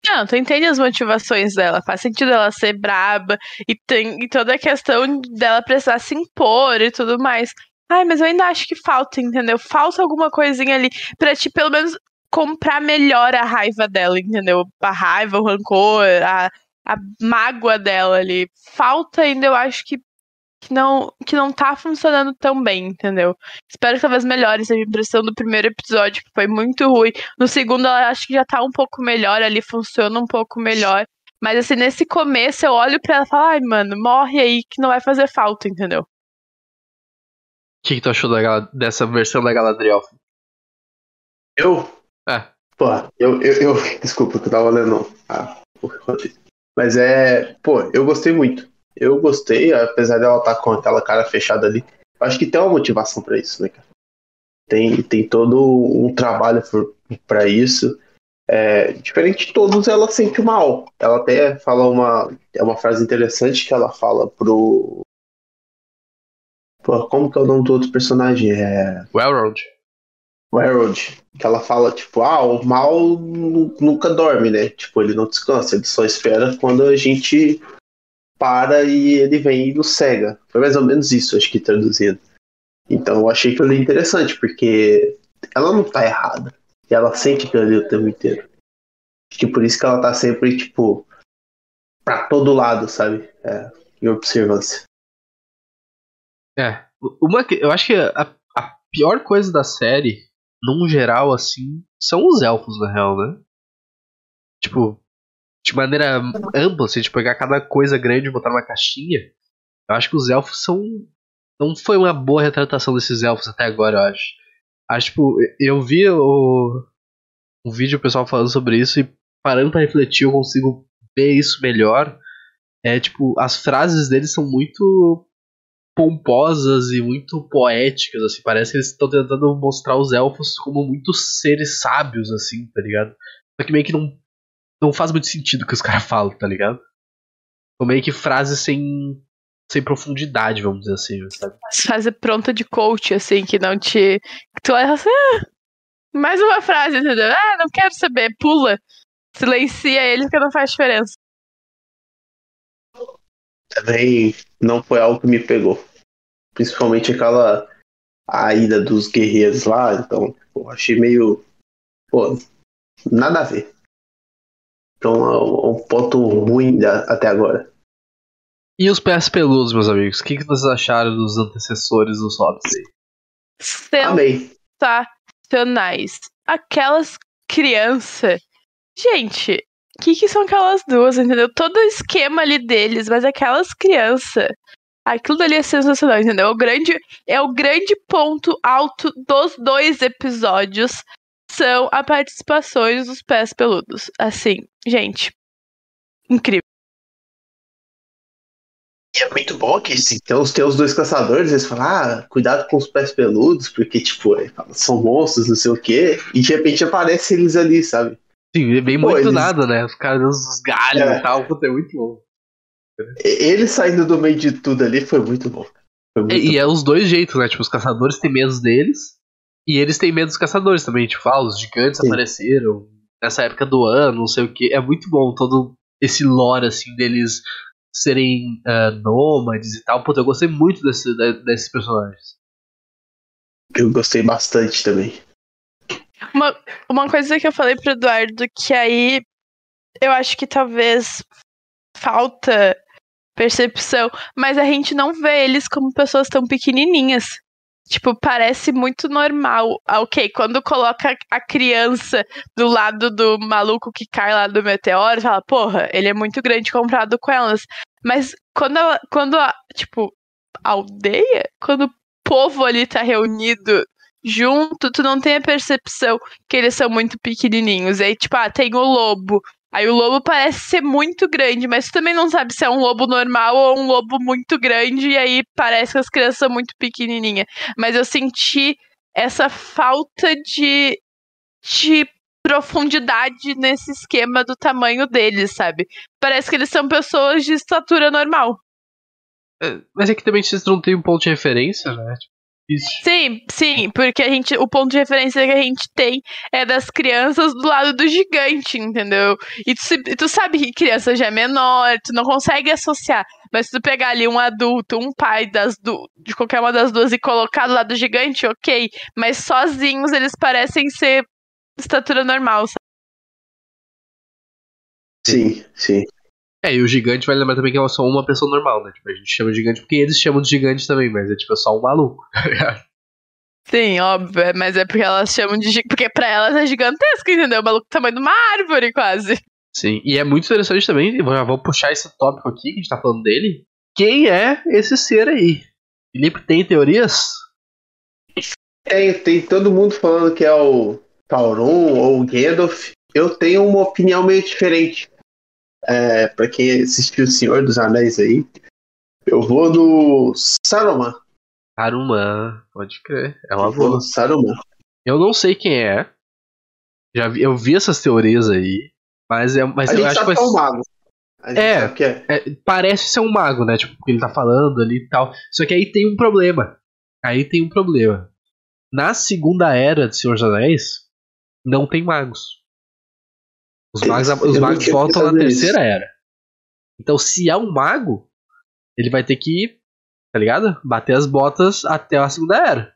Não, tu entende as motivações dela, faz sentido ela ser braba e tem e toda a questão dela precisar se impor e tudo mais. Ai, mas eu ainda acho que falta, entendeu? Falta alguma coisinha ali pra te, pelo menos, comprar melhor a raiva dela, entendeu? A raiva, o rancor, a, a mágoa dela ali. Falta ainda, eu acho que, que, não, que não tá funcionando tão bem, entendeu? Espero que talvez melhore essa impressão do primeiro episódio, que foi muito ruim. No segundo, eu acho que já tá um pouco melhor ali, funciona um pouco melhor. Mas assim, nesse começo eu olho pra ela e falo, ai, mano, morre aí que não vai fazer falta, entendeu? O que, que tu achou da, dessa versão da Galadriel? Eu? É. Pô, eu, eu, eu desculpa que eu tava olhando a, Mas é. Pô, eu gostei muito. Eu gostei, apesar dela estar tá com aquela cara fechada ali. Acho que tem uma motivação para isso, né, cara? Tem, tem todo um trabalho para isso. É, diferente de todos, ela sente mal. Ela até fala uma. É uma frase interessante que ela fala pro. Pô, como que é o nome do outro personagem? É. Railroad. Harold, que ela fala, tipo, ah, o mal nunca dorme, né? Tipo, ele não descansa, ele só espera quando a gente para e ele vem e nos cega. Foi mais ou menos isso, acho que traduzindo. Então eu achei que foi interessante, porque ela não tá errada. E ela sente que ali o tempo inteiro. Acho que por isso que ela tá sempre, tipo, pra todo lado, sabe? É, em observância. É. Uma, eu acho que a, a pior coisa da série num geral, assim, são os elfos, na real, né? tipo, de maneira ampla, assim, de pegar cada coisa grande e botar numa caixinha, eu acho que os elfos são. Não foi uma boa retratação desses elfos até agora, eu acho. Acho, tipo, eu vi o, o vídeo o pessoal falando sobre isso e parando pra refletir eu consigo ver isso melhor. É, tipo, as frases deles são muito pomposas e muito poéticas, assim. Parece que eles estão tentando mostrar os elfos como muitos seres sábios, assim, tá ligado? Só que meio que não, não faz muito sentido o que os caras falam, tá ligado? São meio que frases sem, sem profundidade, vamos dizer assim, sabe? Frase pronta de coach, assim, que não te. Que tu olha assim, ah, mais uma frase, entendeu? Ah, não quero saber, pula. Silencia ele porque não faz diferença. Também não foi algo que me pegou. Principalmente aquela a ida dos guerreiros lá, então eu achei meio. Pô, nada a ver. Então é um um ponto ruim da- até agora. E os pés peludos, meus amigos? O que, que vocês acharam dos antecessores dos hobbits aí? Sensacionais. Aquelas crianças. Gente, o que, que são aquelas duas, entendeu? Todo o esquema ali deles, mas aquelas crianças. Aquilo ali é sensacional, entendeu? O grande, é o grande ponto alto dos dois episódios são a participações dos pés peludos. Assim, gente, incrível. E é muito bom que assim, tem, os, dois caçadores, eles falam, ah, cuidado com os pés peludos, porque, tipo, são monstros, não sei o quê. E de repente aparece eles ali, sabe? Sim, bem Pô, muito eles- nada, né? Os caras, os galhos É. e tal, puta, é muito bom. Ele saindo do meio de tudo ali foi muito bom. Foi muito E, e é os dois jeitos, né? Tipo, os caçadores têm medo deles e eles têm medo dos caçadores também. Tipo, ah, os gigantes Sim. apareceram nessa época do ano, não sei o que. É muito bom todo esse lore, assim, deles serem ah, nômades e tal. Puta, eu gostei muito desse, desses personagens. Eu gostei bastante também. Uma, uma coisa que eu falei pro Eduardo, que aí eu acho que talvez falta percepção, mas a gente não vê eles como pessoas tão pequenininhas. Tipo, parece muito normal. Ah, Ok, quando coloca a criança do lado do maluco que cai lá do meteoro, fala, porra, ele é muito grande comparado com elas. Mas quando ela, quando a, tipo, a aldeia, quando o povo ali tá reunido junto, tu não tem a percepção que eles são muito pequenininhos. Aí, tipo, ah, tem o lobo. Aí o lobo parece ser muito grande, mas tu também não sabe se é um lobo normal ou um lobo muito grande, e aí parece que as crianças são muito pequenininhas. Mas eu senti essa falta de, de profundidade nesse esquema do tamanho deles, sabe? Parece que eles são pessoas de estatura normal. É, mas é que também vocês não têm um ponto de referência, né? Isso. Sim, sim, porque a gente, o ponto de referência que a gente tem é das crianças do lado do gigante, entendeu? E tu, tu sabe que criança já é menor, tu não consegue associar. Mas se tu pegar ali um adulto, um pai das du de qualquer uma das duas e colocar do lado do gigante, ok. Mas sozinhos eles parecem ser estatura normal, sabe? Sim, sim. É, e o gigante vai lembrar também que é só uma pessoa normal, né? Tipo, a gente chama de gigante porque eles chamam de gigante também, mas é tipo é só um maluco. Sim, óbvio, é, mas é porque elas chamam de. gi- Porque pra elas é gigantesco, entendeu? O maluco do tamanho de uma árvore, quase. Sim, e é muito interessante também, já vou puxar esse tópico aqui, que a gente tá falando dele. Quem é esse ser aí? Felipe, tem teorias? Tem, tem todo mundo falando que é o Sauron ou o Gandalf. Eu tenho uma opinião meio diferente. É, pra quem assistiu O Senhor dos Anéis aí, eu vou no Saruman. Saruman, pode crer, é uma Eu vou boa. no Saruman. Eu não sei quem é, já vi, eu vi essas teorias aí, mas, é, mas A eu gente acho que sabe vai que é um mago. É. que é. é, parece ser um mago, né? Tipo, porque ele tá falando ali e tal. Só que aí tem um problema. Aí tem um problema. Na segunda era de Senhor dos Anéis, não tem magos. Os magos, os magos voltam na terceira era. Então, se é um mago, ele vai ter que, tá ligado? Bater as botas até a segunda era.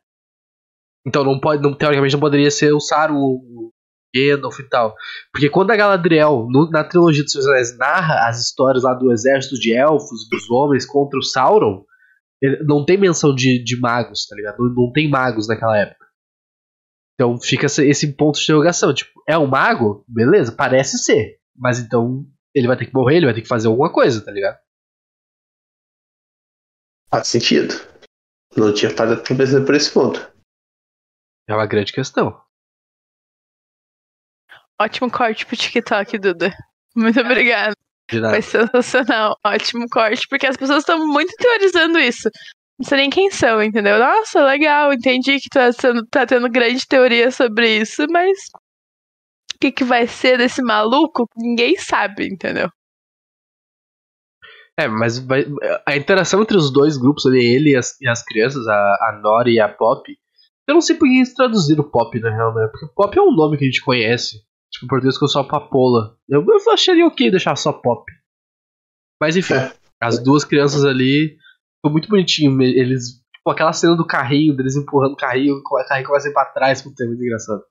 Então, não pode, não, teoricamente, não poderia ser o Saru, o Gandalf e tal. Porque quando a Galadriel, no- na trilogia dos dos Anéis, narra as histórias lá do exército de elfos, dos homens contra o Sauron, ele- não tem menção de, de magos, tá ligado? Não, não tem magos naquela época. Então fica esse- ponto de interrogação. Tipo, é um mago? Beleza, parece ser. mas então ele vai ter que morrer, ele vai ter que fazer alguma coisa, tá ligado? Faz sentido. Não tinha parado pra pensar por esse ponto. É uma grande questão. Ótimo corte pro TikTok, Duda. Muito obrigada. Foi sensacional. Ótimo corte, porque as pessoas estão muito teorizando isso. Não sei nem quem são, entendeu? Nossa, legal, entendi que tá, sendo, tá tendo grande teoria sobre isso, mas o que, que vai ser desse maluco? Ninguém sabe, entendeu? É, mas vai- a interação entre os dois grupos ali, ele e as, e as crianças, a, a Nori e a Pop. Eu não sei por que eles traduziram Pop na real, né? Porque Pop é um nome que a gente conhece. Tipo, em português ficou só Papola. Eu, eu acharia ok deixar só Pop. Mas enfim, É. as duas crianças ali. Ficou muito bonitinho. Eles. Tipo, aquela cena do carrinho, deles empurrando o carrinho, o carrinho começa a ir pra trás, puta, é muito engraçado.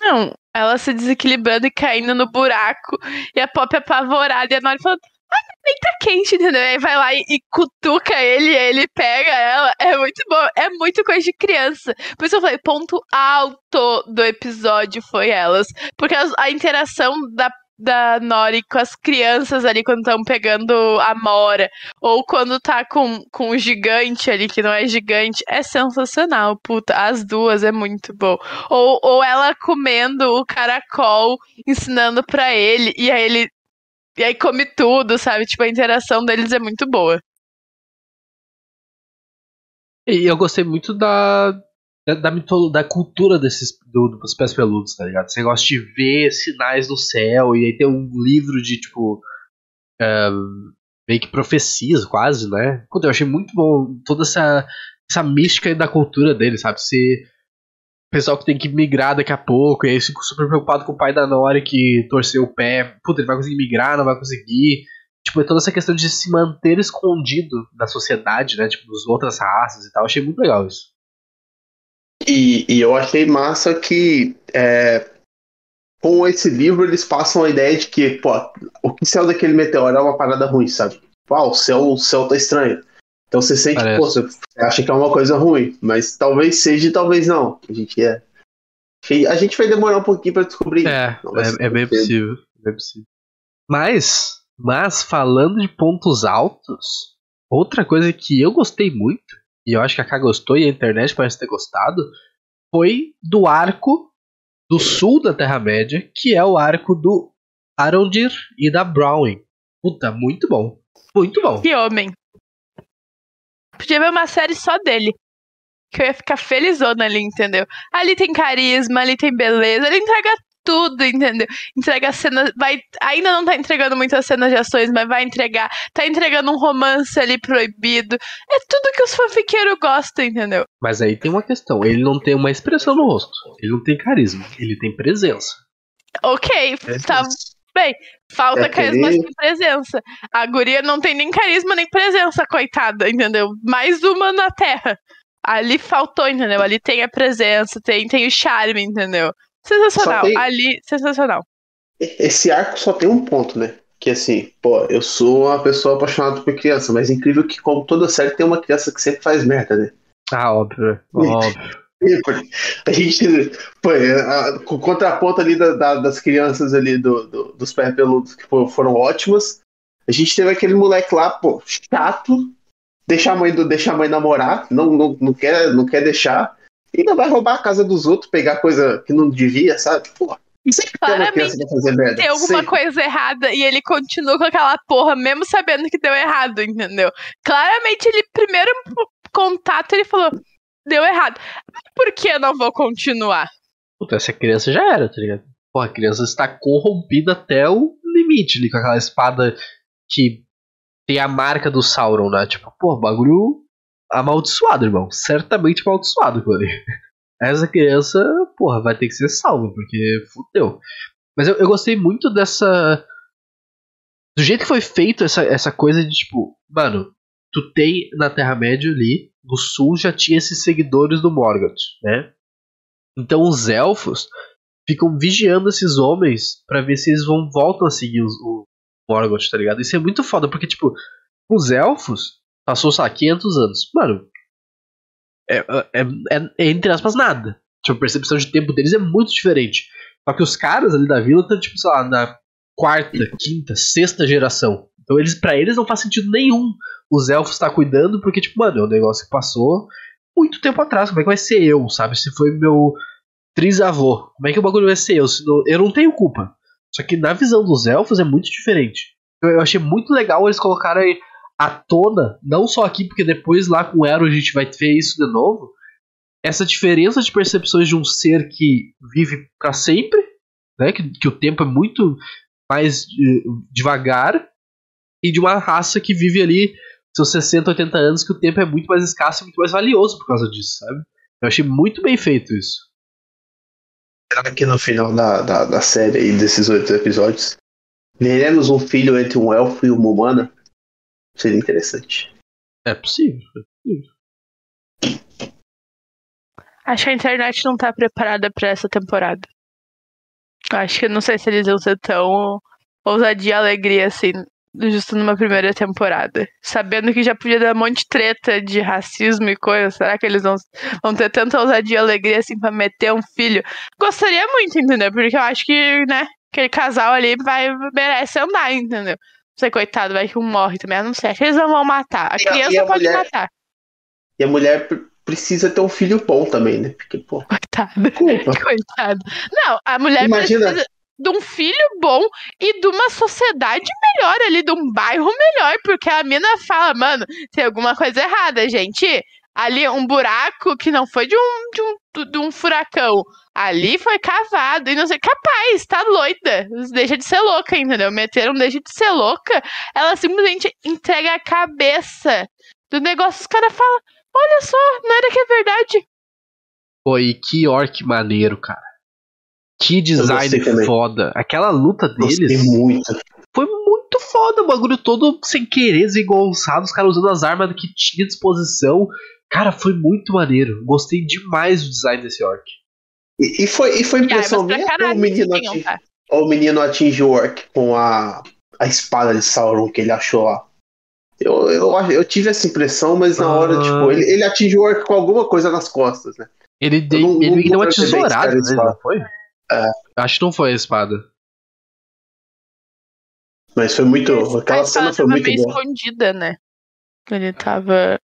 Não, ela se desequilibrando e caindo no buraco, e a Pop apavorada, e a Nori falando, ah, nem tá quente, entendeu? Aí vai lá e, e cutuca ele, e ele pega ela. É muito bom, é muito coisa de criança. Por isso eu falei, ponto alto do episódio foi elas. Porque as- a interação da, da Nori com as crianças ali quando estão pegando a Mora, ou quando tá com, com o gigante ali, que não é gigante, é sensacional, puta. As duas é muito bom. Ou, ou ela comendo o caracol, ensinando pra ele, e aí ele. E aí come tudo, sabe? Tipo, a interação deles é muito boa. E eu gostei muito da. Da, da, da cultura desses do, dos pés peludos, tá ligado? Você gosta de ver sinais no céu, e aí tem um livro de, tipo. é, meio que profecias, quase, né? Puta, eu achei muito bom toda essa, essa mística da cultura deles, sabe? Se pessoal que tem que migrar daqui a pouco, e aí eu fico super preocupado com o pai da Nori que torceu o pé. Puta, ele vai conseguir migrar, não vai conseguir. Tipo, toda essa questão de se manter escondido da sociedade, né? Tipo, das outras raças e tal. Eu achei muito legal isso. E, e eu achei massa que é, com esse livro eles passam a ideia de que, pô, o que saiu daquele meteoro é uma parada ruim, sabe? Pô, ah, o céu, o céu tá estranho. Então você sente, Parece. pô, você acha que é uma coisa ruim, mas talvez seja e talvez não. A gente é. A gente vai demorar um pouquinho pra descobrir. É, é, é bem possível. bem possível. Mas, mas falando de pontos altos, outra coisa que eu gostei muito, e eu acho que a K gostou e a internet parece ter gostado, foi do arco do sul da Terra-média, que é o arco do Arondir e da Browning. Puta, muito bom. Muito bom. Que homem. Podia ver uma série só dele. Que eu ia ficar felizona ali, entendeu? Ali tem carisma, ali tem beleza, ele entrega tudo, entendeu? Entrega cenas. Vai, ainda não tá entregando muitas cenas de ações, mas vai entregar. Tá entregando um romance ali proibido. É tudo que os fanfiqueiros gostam, entendeu? Mas aí tem uma questão, ele não tem uma expressão no rosto. Ele não tem carisma, ele tem presença. Ok, É tá bem. Falta É carisma sem presença. A guria não tem nem carisma nem presença, coitada, entendeu? Mais uma na Terra. Ali faltou, entendeu? Ali tem a presença, tem, tem o charme, entendeu? Sensacional. Tem- Ali, sensacional. Esse arco só tem um ponto, né? Que assim, pô, eu sou uma pessoa apaixonada por criança, mas é incrível que, como toda série, tem uma criança que sempre faz merda, né? Ah, óbvio, óbvio. A gente, pô, é, com o contraponto ali da- da- das crianças ali do, do- dos pés peludos que fo- foram ótimas, a gente teve aquele moleque lá, pô, chato, deixar a mãe, do, deixar a mãe namorar, não, não, não, quer, não quer deixar, ainda vai roubar a casa dos outros, pegar coisa que não devia, sabe? Sempre uma Claramente fazer merda. Tem alguma sempre. coisa errada e ele continua com aquela porra, mesmo sabendo que deu errado, entendeu? Claramente, ele, primeiro contato, ele falou: deu errado. Por que eu não vou continuar? Puta, essa criança já era, tá ligado? Pô, a criança está corrompida até o limite ali com aquela espada que tem a marca do Sauron, né? Tipo, pô, bagulho amaldiçoado, irmão. Certamente amaldiçoado ali. Essa criança, porra, vai ter que ser salva, porque fudeu. Mas eu, eu gostei muito dessa. Do jeito que foi feito essa, essa coisa de tipo, mano, tu tem na Terra-média ali, no sul já tinha esses seguidores do Morgoth, né? Então os elfos ficam vigiando esses homens pra ver se eles vão voltam a seguir os, o Morgoth, tá ligado? Isso é muito foda, porque, tipo, os elfos passou, sei lá, 500 anos. Mano, é, é, é- é, entre aspas nada. Tipo, a percepção de tempo deles é muito diferente. Só que os caras ali da vila estão, tipo, sei lá, na quarta, quinta, sexta geração. Então eles, para eles não faz sentido nenhum os elfos estar tá cuidando, porque, tipo, mano, é um negócio que passou muito tempo atrás. Como é que vai ser eu, sabe? Se foi meu trisavô, como é que o bagulho vai ser eu? Não, eu não tenho culpa. Só que na visão dos elfos é muito diferente. Eu achei muito legal eles colocarem à tona, não só aqui, porque depois lá com o Ero a gente vai ver isso de novo. Essa diferença de percepções de um ser que vive para sempre, né? Que, que, o tempo é muito mais uh, devagar, e de uma raça que vive ali seus 60, 80 anos, que o tempo é muito mais escasso e muito mais valioso por causa disso, sabe? Eu achei muito bem feito isso. Será que no final da, da, da série desses oito episódios, veremos um filho entre um elfo e uma humana? Seria interessante. É possível, é possível. Acho que a internet não tá preparada para essa temporada. Acho que não sei se eles vão ser tão ousadia e alegria assim justo numa primeira temporada. Sabendo que já podia dar um monte de treta de racismo e coisa. Será que eles vão, vão ter tanta ousadia e alegria assim pra meter um filho? Gostaria muito, entendeu? Porque eu acho que, né, aquele casal ali vai merece andar, entendeu? Sei, coitado, vai que um morre também. Eu não sei. Eles não vão matar. A e criança a, a pode mulher, matar. E a mulher precisa ter um filho bom também, né? Porque, pô. Coitado. Coitado. Não, a mulher Imagina... precisa de um filho bom e de uma sociedade melhor ali, de um bairro melhor, porque a mina fala, mano, tem alguma coisa errada, gente. Ali, um buraco que não foi de um, de um, de um furacão. Ali foi cavado e não sei. Capaz, tá doida. Deixa de ser louca, entendeu? Meteram deixa de ser louca. Ela simplesmente entrega a cabeça do negócio. Os caras falam: Olha só, não era que é verdade. Pô, e que orc maneiro, cara. Que design foda. Aquela luta deles. muito. Foi muito foda. O bagulho todo sem querer, desengonçado. Os caras usando as armas que tinha à disposição. Cara, foi muito maneiro. Gostei demais do design desse orc. E, e foi, e foi impressão minha o menino, atingi, o menino atingiu o orc com a, a espada de Sauron que ele achou lá. Eu, eu, eu tive essa impressão, mas na hora, tipo, ah. ele, ele atingiu o orc com alguma coisa nas costas, né? Ele, de, não, ele não deu uma tesourada, né? Não foi? É. Acho que não foi a espada. Mas foi muito. Aquela cena foi muito boa. escondida, né? Ele tava.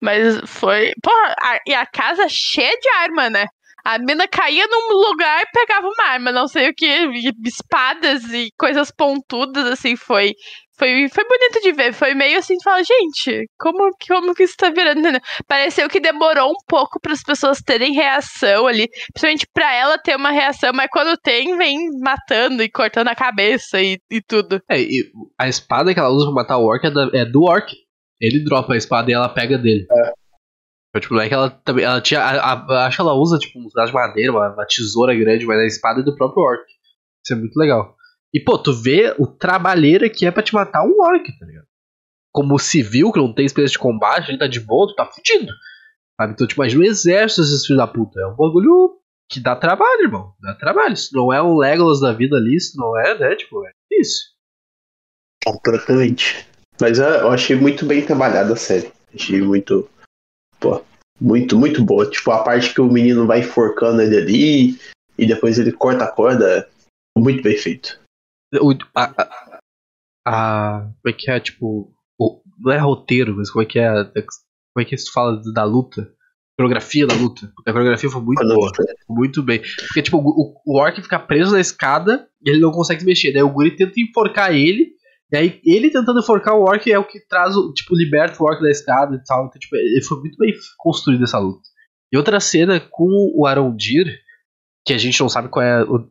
Mas foi. Porra, a, e a casa cheia de arma, né? A mina caía num lugar e pegava uma arma, não sei o que, espadas e coisas pontudas, assim, foi foi, foi bonito de ver. Foi meio assim, fala, gente, como, como que isso tá virando? Entendeu? Pareceu que demorou um pouco para as pessoas terem reação ali. Principalmente para ela ter uma reação, mas quando tem, vem matando e cortando a cabeça e, e tudo. É, e a espada que ela usa pra matar o orc é, da, é do orc. Ele dropa a espada e ela pega dele. É. Então, tipo, não é que ela também. Ela tinha. A, a, acho que ela usa, tipo, um pedaço de madeira, uma, uma tesoura grande, mas a espada é do próprio orc. Isso é muito legal. E, pô, tu vê o trabalheira que é pra te matar um orc, tá ligado? Como civil, que não tem experiência de combate, ele tá de boa, tu tá fudido. Sabe? Então, tipo, imagina o exército desses filhos da puta. É um bagulho que dá trabalho, irmão. Dá trabalho. Se não é um Legolas da vida ali, se não é, né? Tipo, é isso. Completamente. Mas eu achei muito bem trabalhada a série. Achei muito. Pô, muito, muito boa. Tipo, a parte que o menino vai enforcando ele ali e depois ele corta a corda. Muito bem feito. O, a, a, a, como é que é, tipo. O, não é roteiro, mas como é que é. Como é que se fala da luta? coreografia da luta. A coreografia foi muito boa. Muito bem. Porque, tipo, o, o Orc fica preso na escada e ele não consegue se mexer. Daí o Guri tenta enforcar ele. E aí ele tentando enforcar o Orc é o que traz o, tipo, liberta o Orc da escada e tal. Então, tipo, foi muito bem construída essa luta. E outra cena com o Arondir, que a gente não sabe qual é o,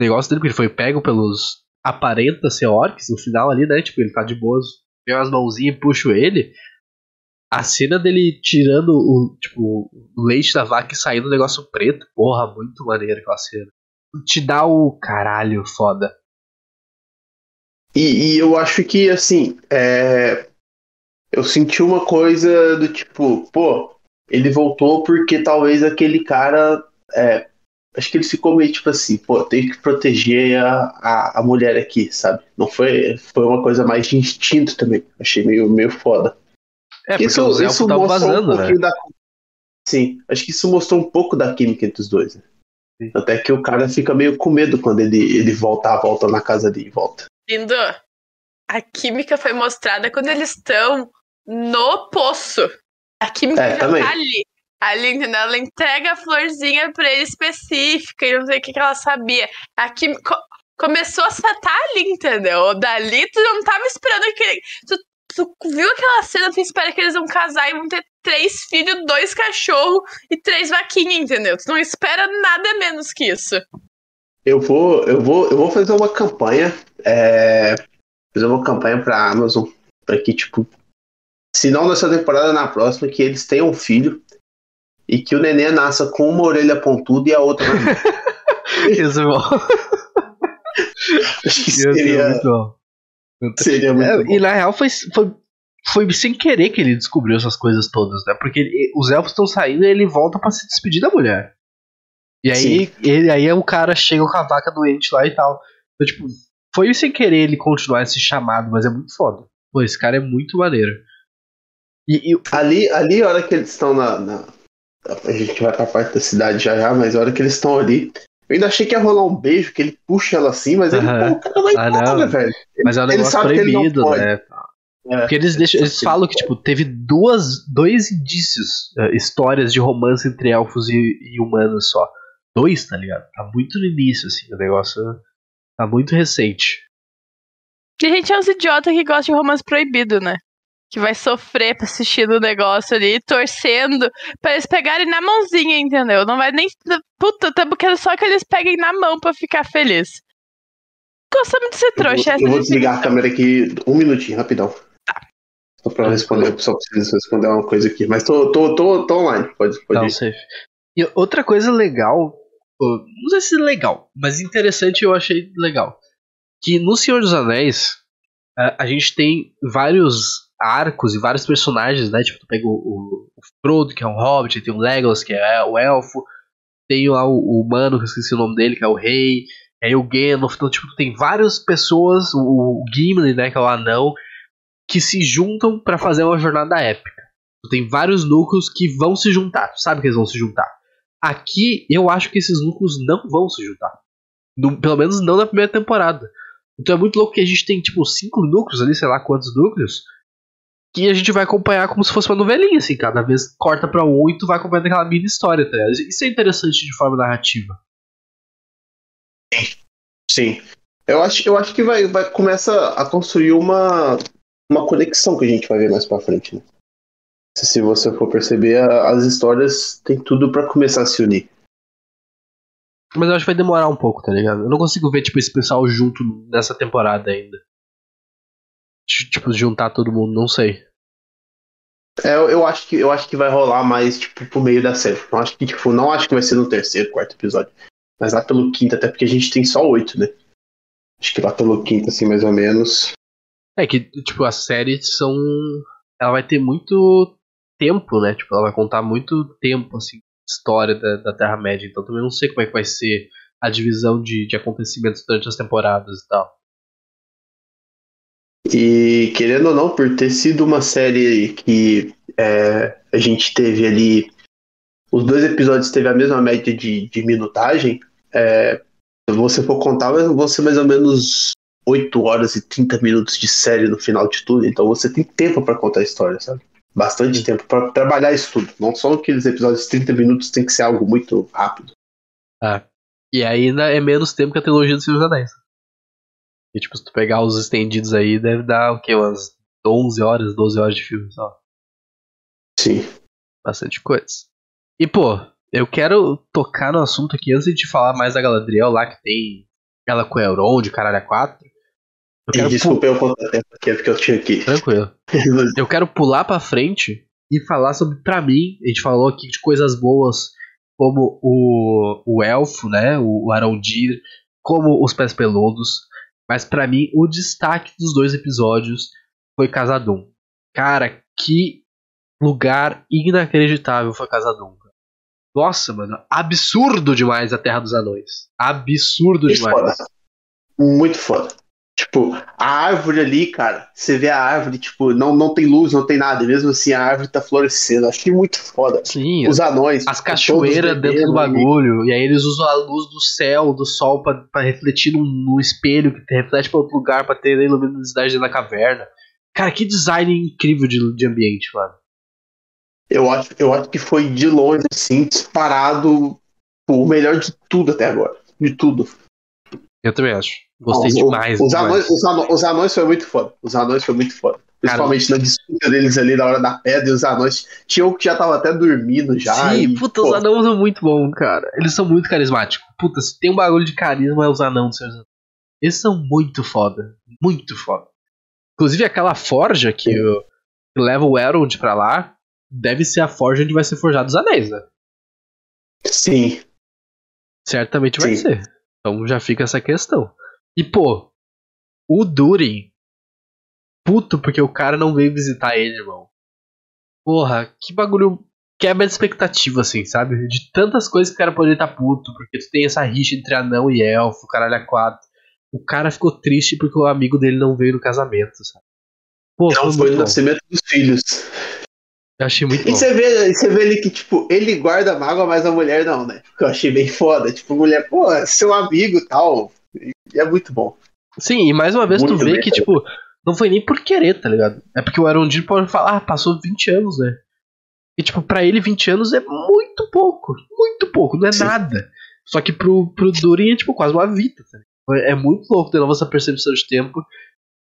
negócio dele, porque ele foi pego pelos. aparenta ser orcs no final ali, né? Tipo, ele tá de boas, vem as mãozinhas e puxa ele. A cena dele tirando o, tipo, o leite da vaca e saindo do negócio preto, porra, muito maneiro aquela cena. Te dá o caralho foda. E, e eu acho que, assim, é... eu senti uma coisa do tipo, pô, ele voltou porque talvez aquele cara é, acho que ele ficou meio tipo assim, pô, tem que proteger a, a, a, mulher aqui, sabe? Não foi, foi uma coisa mais de instinto também. Achei meio, meio foda. É, porque isso, o isso mostrou vazando, um pouquinho né? da. Sim, acho que isso mostrou um pouco da química entre os dois. Né? Até que o cara fica meio com medo quando ele, ele volta volta na casa dele volta. Lindo. A química foi mostrada quando eles estão no poço. A química É, já também. tá ali. Ali, entendeu? Ela entrega a florzinha pra ele específica e não sei o que, que ela sabia. A química co- começou a estar ali, entendeu? Dali tu não tava esperando que. Tu, tu viu aquela cena, tu espera que eles vão casar e vão ter três filhos, dois cachorros e três vaquinhas, entendeu? Tu não espera nada menos que isso. Eu vou, eu vou, eu vou fazer uma campanha, é, fazer uma campanha pra Amazon, pra que, tipo, se não nessa temporada, na próxima, que eles tenham um filho e que o neném nasça com uma orelha pontuda e a outra. Isso é bom. Acho que Isso é seria, muito bom. seria muito É, bom. e na real foi, foi, foi sem querer que ele descobriu essas coisas todas, né? Porque ele- os elfos estão saindo e ele volta pra se despedir da mulher. E aí, ele, aí o cara chega com a vaca doente lá e tal. Então, tipo, foi sem querer ele continuar esse chamado, mas é muito foda. Pô, esse cara é muito maneiro. E, e- Ali, ali, a hora que eles estão na, na- A gente vai pra parte da cidade já já, mas a hora que eles estão ali. Eu ainda achei que ia rolar um beijo, que ele puxa ela assim, mas ele, pô, o cara vai Ah, embora, não. velho. mas é um Ele negócio ele proibido, né? É. Porque eles, deixam, eles falam que, tipo, teve duas, dois indícios, eh, histórias de romance entre elfos e, e humanos só. Dois, tá ligado? Tá muito no início, assim, o negócio tá muito recente. E a gente é uns idiotas que gostam de romance proibido, né? Que vai sofrer pra assistir o negócio ali, torcendo pra eles pegarem na mãozinha, entendeu? Não vai nem. Puta, tamo querendo só que eles peguem na mão pra ficar feliz. Gostamos de ser Eu vou, trouxa, essa eu é vou a desligar a câmera aqui um minutinho, rapidão. Só pra responder, só preciso responder uma coisa aqui. Mas tô, tô, tô, tô online, pode, pode Não, ir. safe. E outra coisa legal, não sei se é legal, mas interessante eu achei legal. Que no Senhor dos Anéis, a, a gente tem vários arcos e vários personagens, né? Tipo, tu pega o, o, o Frodo, que é um hobbit, tem o Legolas, que é o elfo, tem lá o, o humano, que eu esqueci o nome dele, que é o rei, aí o Gandalf, então, tipo, tem várias pessoas, o, o Gimli, né, que é o anão, que se juntam pra fazer uma jornada épica. Tem vários núcleos que vão se juntar. Tu sabe que eles vão se juntar. Aqui, eu acho que esses núcleos não vão se juntar. No- pelo menos não na primeira temporada. Então é muito louco que a gente tem, tipo, cinco núcleos ali, sei lá quantos núcleos, que a gente vai acompanhar como se fosse uma novelinha, assim. Cada vez corta pra um e tu vai acompanhando aquela mini história, tá? Isso é interessante de forma narrativa. Sim. Eu acho, eu acho que vai, vai começa a construir uma, uma conexão que a gente vai ver mais pra frente. Né? Se, você for perceber, as histórias têm tudo pra começar a se unir. Mas eu acho que vai demorar um pouco, tá ligado? Eu não consigo ver, tipo, esse pessoal junto nessa temporada ainda. Tipo, juntar todo mundo, não sei. É, eu, eu acho que eu acho que vai rolar mais tipo pro meio da série. Não acho que tipo, não acho que vai ser no terceiro, quarto episódio, mas lá pelo quinto, até porque a gente tem só oito, né? Acho que lá pelo quinto assim mais ou menos. É que, tipo, as séries são. Ela vai ter muito tempo, né? Tipo, ela vai contar muito tempo, assim, história da, da Terra-média. Então também não sei como é que vai ser a divisão de, de acontecimentos durante as temporadas e tal. E querendo ou não, por ter sido uma série que é, a gente teve ali. Os dois episódios teve a mesma média de, de minutagem. É, se você for contar, vão ser mais ou menos 8 horas e 30 minutos de série no final de tudo. Então você tem tempo pra contar a história, sabe? Bastante tempo pra trabalhar isso tudo. Não só aqueles episódios de 30 minutos, tem que ser algo muito rápido. Ah. E ainda é menos tempo que a trilogia do Senhor dos Anéis. E, tipo, se tu pegar os estendidos aí, deve dar o quê? Umas 11 horas, 12 horas de filme só. Sim. Bastante coisa. E, pô, eu quero tocar no assunto aqui antes de falar mais da Galadriel lá, que tem ela com o Elrond, de caralho a 4. Eu E desculpa eu contratempo aqui, é porque eu tinha aqui. Tranquilo. Eu quero pular pra frente e falar sobre, pra mim, a gente falou aqui de coisas boas, como o, o elfo, né, o, o Arondir, como os pés peludos, mas pra mim o destaque dos dois episódios foi Casadum. Cara, que lugar inacreditável foi Casadum. Nossa, mano, absurdo demais a Terra dos Anões. Absurdo Muito demais. foda. Muito foda. Tipo, a árvore ali, cara, você vê a árvore, tipo, não, não tem luz, não tem nada, e mesmo assim a árvore tá florescendo. Achei muito foda. Sim, Os anões. as tipo, cachoeiras dentro do bagulho, e aí eles usam a luz do céu, do sol, pra, pra refletir num, num espelho que reflete pra outro lugar, pra ter a luminosidade dentro da caverna. Cara, que design incrível de, de ambiente, mano. Eu acho, eu acho que foi de longe, assim, disparado o melhor de tudo até agora. De tudo. Eu também acho. Gostei Os- demais. Os, demais. anões, os, anões, os anões foi muito foda. Os anões foi muito foda. Principalmente na disputa deles ali na hora da pedra e os anões. Tinha um que já tava até dormindo já. Sim, e, puta, pô, os anões são muito bons, cara. Eles são muito carismáticos. Puta, se tem um bagulho de carisma é os anões, dos Anéis. Eles são muito foda. Muito foda. Inclusive aquela forja que, o- que leva o Elrond pra lá deve ser a forja onde vai ser forjado os anéis, né? Sim. Certamente vai Sim. ser. Então já fica essa questão. E pô, o Durin. Puto porque o cara não veio visitar ele, irmão. Porra, que bagulho quebra de expectativa, assim, sabe? De tantas coisas que o cara poderia estar puto, porque tu tem essa rixa entre anão e elfo, caralho a quatro. O cara ficou triste porque o amigo dele não veio no casamento, sabe? Pô, Não foi o nascimento dos filhos. Eu achei muito E bom. você vê, e você vê ali que, tipo, ele guarda a mágoa, mas a mulher não, né? Que eu achei bem foda. Tipo, mulher, pô, é seu amigo e tal. E é muito bom. Sim, e mais uma vez tu Muito vê bem que, tipo, não foi nem por querer, tá ligado? É porque o Arondir pode falar, ah, passou 20 anos, né? E, tipo, pra ele 20 anos é muito pouco. Muito pouco, não é Sim. nada. Só que pro, pro Durin é, tipo, quase uma vida, tá ligado? É muito louco ter nova essa percepção de tempo.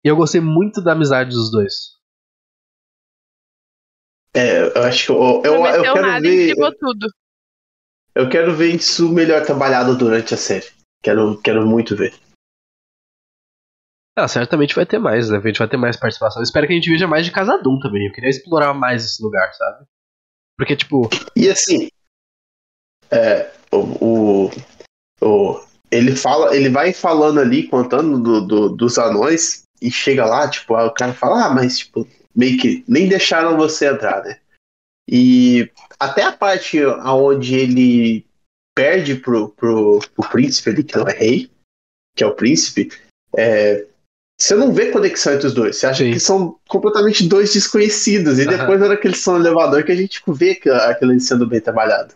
E eu gostei muito da amizade dos dois. É, eu acho que eu, eu, eu, quero nada ver. tudo. Eu quero ver isso melhor trabalhado durante a série. Quero, quero muito ver. Ah, certamente vai ter mais, né? A gente vai ter mais participação. Eu espero que a gente veja mais de Casadum também. Eu queria explorar mais esse lugar, sabe? Porque, tipo, E assim, é, o, o, o- ele fala, ele vai falando ali, contando do, do- dos anões, e chega lá, tipo, o cara fala, ah, mas tipo, meio que nem deixaram você entrar, né? E até a parte onde ele perde pro, pro, pro príncipe ali, que não é rei, que é o príncipe, é, você não vê conexão entre os dois. Você acha Sim. que são completamente dois desconhecidos. E Aham. depois, na hora que eles estão no elevador, que a gente vê aquilo sendo bem trabalhado.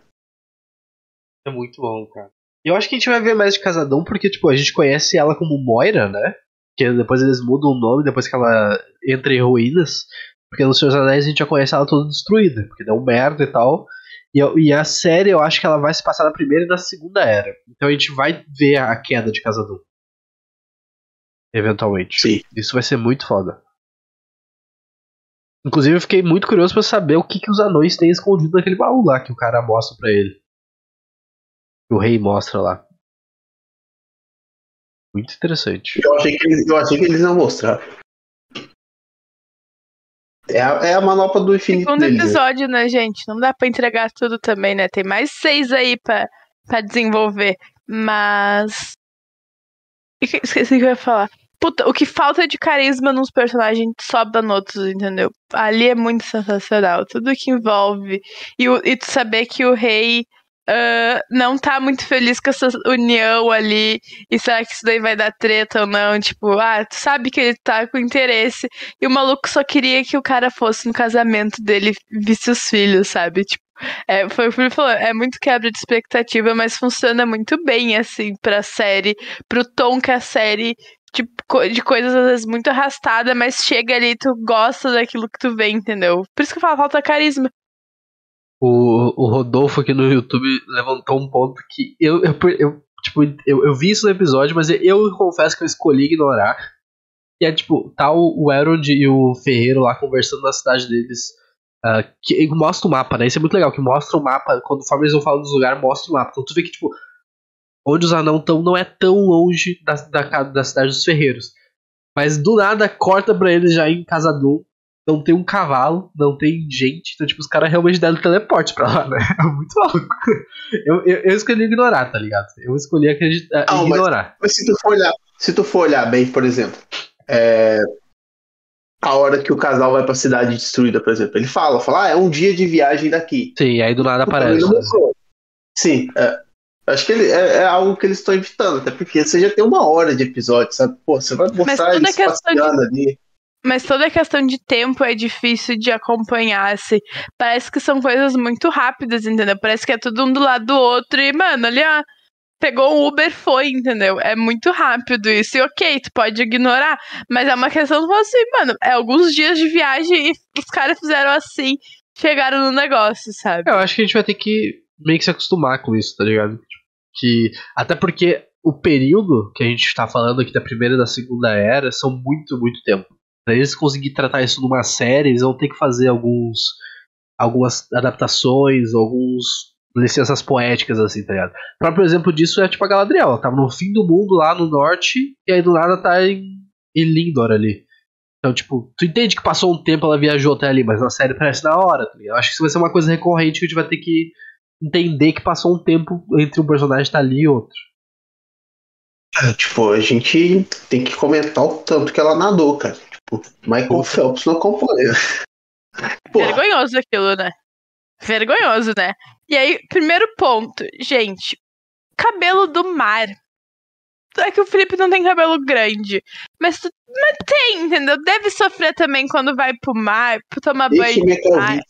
É muito bom, cara. E eu acho que a gente vai ver mais de Casadão porque, tipo, a gente conhece ela como Moira, né? Que depois eles mudam o nome depois que ela entra em ruínas. Porque nos Seus Anéis a gente já conhece ela toda destruída, porque deu merda e tal. E, e a série eu acho que ela vai se passar na primeira e na segunda era. Então a gente vai ver a queda de Casadum. Eventualmente. Sim. Isso vai ser muito foda. Inclusive eu fiquei muito curioso pra saber o que, que os anões têm escondido naquele baú lá que o cara mostra pra ele. Que o rei mostra lá. Muito interessante. Eu achei que eles, eu achei que eles iam mostrar. É a, é a manopla do infinito Segundo deles. né? episódio, né, gente? Não dá pra entregar tudo também, né? Tem mais seis aí pra, pra desenvolver. Mas. Que- Esqueci o que eu ia falar. Puta, o que falta de carisma nos personagens sobra nos outros, entendeu? Ali é muito sensacional. Tudo que envolve. E, o- e tu saber que o rei ah, não tá muito feliz com essa união ali. E será que isso daí vai dar treta ou não? Tipo, ah, tu sabe que ele tá com interesse. E o maluco só queria que o cara fosse no casamento dele visse os filhos, sabe? Tipo, é, foi o que falou, é muito quebra de expectativa, mas funciona muito bem, assim, pra série, pro tom que a série, tipo, co- de coisas às vezes muito arrastada, mas chega ali tu gosta daquilo que tu vê, entendeu? Por isso que eu falo, falta carisma. O, o Rodolfo aqui no YouTube levantou um ponto que eu, eu, eu, tipo, eu, eu vi isso no episódio, mas eu, confesso que eu escolhi ignorar. Que é tipo, tá o, o Elrond e o Ferreiro lá conversando na cidade deles. ah, que mostra o mapa, né? Isso é muito legal, que mostra o mapa, quando conforme eles vão falando dos lugares, mostra o mapa. Então tu vê que, tipo, onde os anãos estão não é tão longe da, da, da cidade dos Ferreiros. Mas do nada corta pra eles já em Casadum. Não tem um cavalo, não tem gente. Então, tipo, os caras realmente deram teleporte pra lá, né? É muito louco. Eu, eu, eu escolhi ignorar, tá ligado? Eu escolhi acreditar, Ah, mas- ignorar. Mas se tu for olhar, se tu for olhar bem, por exemplo, é, a hora que o casal vai pra cidade destruída, por exemplo, ele fala, fala, ah, é um dia de viagem daqui. Sim, aí do nada aparece. né? Sim, é, Acho que ele, é, é algo que eles estão evitando, até porque você já tem uma hora de episódio, sabe? Pô, você vai mostrar eles passeando de... ali. Mas toda a questão de tempo é difícil de acompanhar, assim. Parece que são coisas muito rápidas, entendeu? Parece que é tudo um do lado do outro e, mano, ali, ó, pegou o Uber, foi, entendeu? É muito rápido isso. E ok, tu pode ignorar, mas é uma questão de assim, mano, é alguns dias de viagem e os caras fizeram assim, chegaram no negócio, sabe? Eu acho que a gente vai ter que meio que se acostumar com isso, tá ligado? Que, até porque o período que a gente tá falando aqui da primeira e da segunda era são muito, muito tempo. Pra eles conseguirem tratar isso numa série, eles vão ter que fazer alguns algumas adaptações, alguns licenças poéticas, assim, tá ligado? O próprio exemplo disso é tipo a Galadriel. Ela tava no fim do mundo lá no norte, e aí do nada tá em, em Lindor ali. Então, tipo, tu entende que passou um tempo, ela viajou até ali, mas na série parece na hora, tá ligado? Eu acho que isso vai ser uma coisa recorrente que a gente vai ter que entender que passou um tempo entre um personagem estar tá ali e outro. É, tipo, a gente tem que comentar o tanto que ela nadou, cara. Tipo, Michael Phelps não acompanha. Vergonhoso aquilo, né? Vergonhoso, né? E aí, primeiro ponto, gente, cabelo do mar. É que o Felipe não tem cabelo grande. Mas, tu, mas tem, entendeu? Deve sofrer também quando vai pro mar, pra tomar Deixa banho.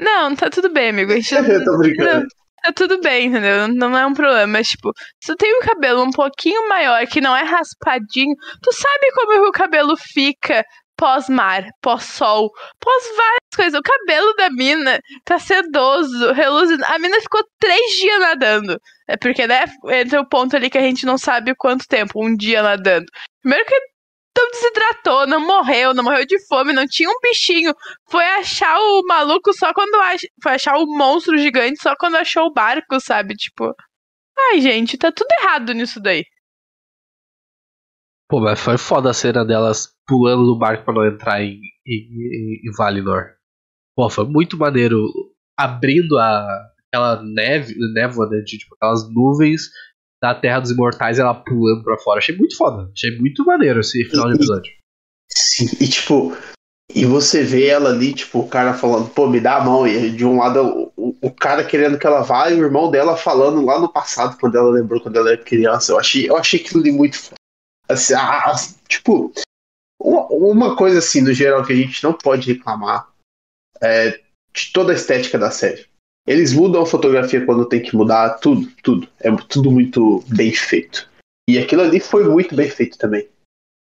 Não, tá tudo bem, amigo. Gente Eu tô brincando. Não, tá tudo bem, entendeu? Não é um problema. Mas, tipo, se tu tem um cabelo um pouquinho maior, que não é raspadinho, tu sabe como o cabelo fica pós-mar, pós-sol, pós várias coisas. O cabelo da mina tá sedoso, reluzindo. A mina ficou três dias nadando. É porque, né, entra o ponto ali que a gente não sabe quanto tempo, um dia nadando. Primeiro que não desidratou, não morreu, não morreu de fome, não tinha um bichinho. Foi achar o maluco só quando ach... foi achar o monstro gigante só quando achou o barco, sabe? Tipo, ai, gente, tá tudo errado nisso daí. Pô, mas foi foda a cena delas pulando do barco pra não entrar em, em, em Valinor. Pô, foi muito maneiro. Abrindo a, aquela neve, névoa, né? De, tipo, aquelas nuvens da Terra dos Imortais ela pulando pra fora. Achei muito foda. Achei muito maneiro esse final de episódio. Sim, e tipo, e você vê ela ali, tipo, o cara falando, pô, me dá a mão. E de um lado, o, o cara querendo que ela vá, e o irmão dela falando lá no passado, quando ela lembrou quando ela era criança. Eu achei, eu achei aquilo ali muito foda. Assim, a, a, tipo, uma, uma coisa assim, no geral, que a gente não pode reclamar é de toda a estética da série. Eles mudam a fotografia quando tem que mudar, tudo, tudo. É tudo muito bem feito. E aquilo ali foi muito bem feito também.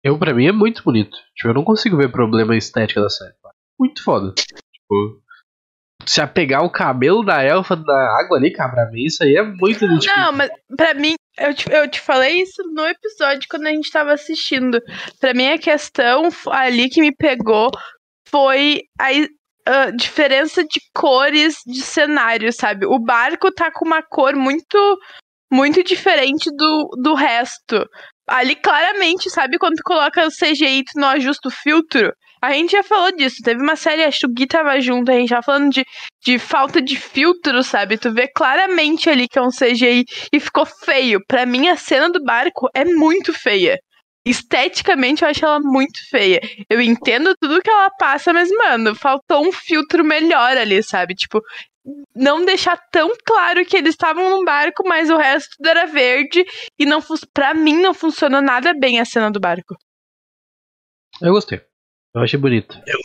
Eu, pra mim, é muito bonito. Tipo, eu não consigo ver problema estética da série. Muito foda. Tipo, se apegar o cabelo da elfa da água ali, cara, pra mim isso aí é muito Não, mas pra mim, eu te, eu te falei isso no episódio quando a gente tava assistindo. Pra mim, a questão ali que me pegou foi a, a diferença de cores de cenário, sabe? O barco tá com uma cor muito muito diferente do, do resto. Ali, claramente, sabe quando tu coloca o CGI tu não ajusta o filtro? A gente já falou disso. Teve uma série, acho que o Gui tava junto, a gente já falando de, de falta de filtro, sabe? Tu vê claramente ali que é um CGI e ficou feio. Pra mim, a cena do barco é muito feia. Esteticamente, eu acho ela muito feia. Eu entendo tudo que ela passa, mas, mano, faltou um filtro melhor ali, sabe? Tipo, não deixar tão claro que eles estavam num barco, mas o resto tudo era verde e não para mim não funcionou nada bem a cena do barco. Eu gostei. Eu achei bonito. Eu,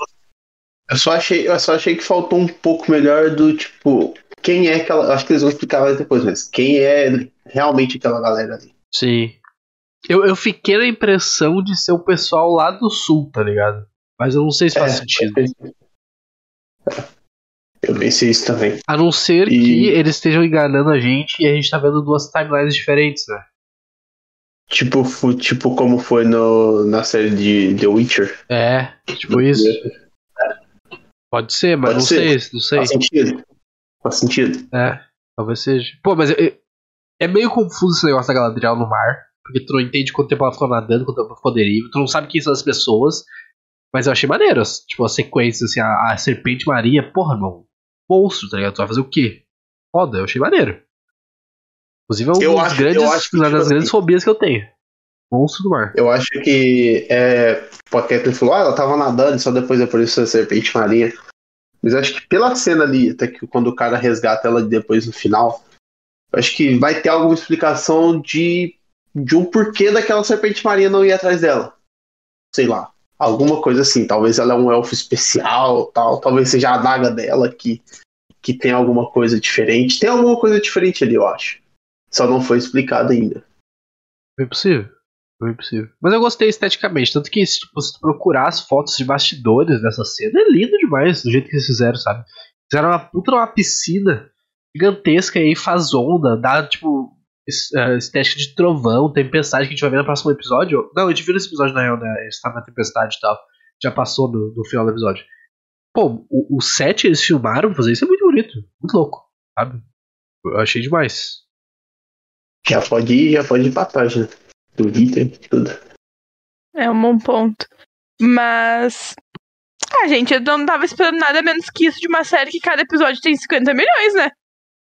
eu só achei, eu só achei que faltou um pouco melhor do tipo quem é aquela, acho que eles vão explicar depois, mas quem é realmente aquela galera ali. Sim. Eu, eu fiquei na impressão de ser o pessoal lá do sul, tá ligado? Mas eu não sei se faz é, sentido. É. Eu pensei isso também. A não ser e... que eles estejam enganando a gente e a gente tá vendo duas timelines diferentes, né? Tipo, tipo como foi no, na série de The Witcher. É, tipo isso. Pode ser, mas Pode não ser. sei, não sei. Faz sentido. Faz sentido. É, talvez seja. Pô, mas é, é meio confuso esse negócio da Galadriel no mar. Porque tu não entende quanto tempo ela ficou nadando, quanto tempo ela ficou deriva. Tu não sabe quem são as pessoas. Mas eu achei maneiro. Tipo, a sequência, assim, a, a Serpente Maria. Porra, irmão monstro, tá ligado? Tu vai fazer o quê? Foda, eu achei maneiro. Inclusive é um dos grandes, uma das tipo grandes assim, fobias que eu tenho. Monstro do mar. Eu acho que é. Porque ele falou, ah, ela tava nadando, só depois apareceu a serpente marinha. Mas acho que pela cena ali, até que quando o cara resgata ela depois no final, Acho que vai ter alguma explicação de, de um porquê daquela serpente marinha não ir atrás dela. Sei lá. Alguma coisa assim. Talvez ela é um elfo especial, tal. Talvez seja a adaga dela que, que tem alguma coisa diferente. Tem alguma coisa diferente ali, eu acho. Só não foi explicado ainda. Foi possível. Foi possível. Mas eu gostei esteticamente. Tanto que, tipo, se tu procurar as fotos de bastidores dessa cena, é lindo demais do jeito que eles fizeram, sabe? Fizeram uma puta uma piscina gigantesca e aí faz onda, dá, tipo, estética de trovão, tempestade que a gente vai ver no próximo episódio. Não, a gente viu nesse episódio na real, né? Eles estavam na tempestade e tal. Já passou no, no final do episódio. Pô, o, o set eles filmaram fazer isso é muito bonito. Muito louco, sabe? Eu achei demais. Já pode ir, já pode ir pra página do Twitter, tudo. É um bom ponto. Mas. Ah, gente, eu não tava esperando nada menos que isso de uma série que cada episódio tem 50 milhões, né?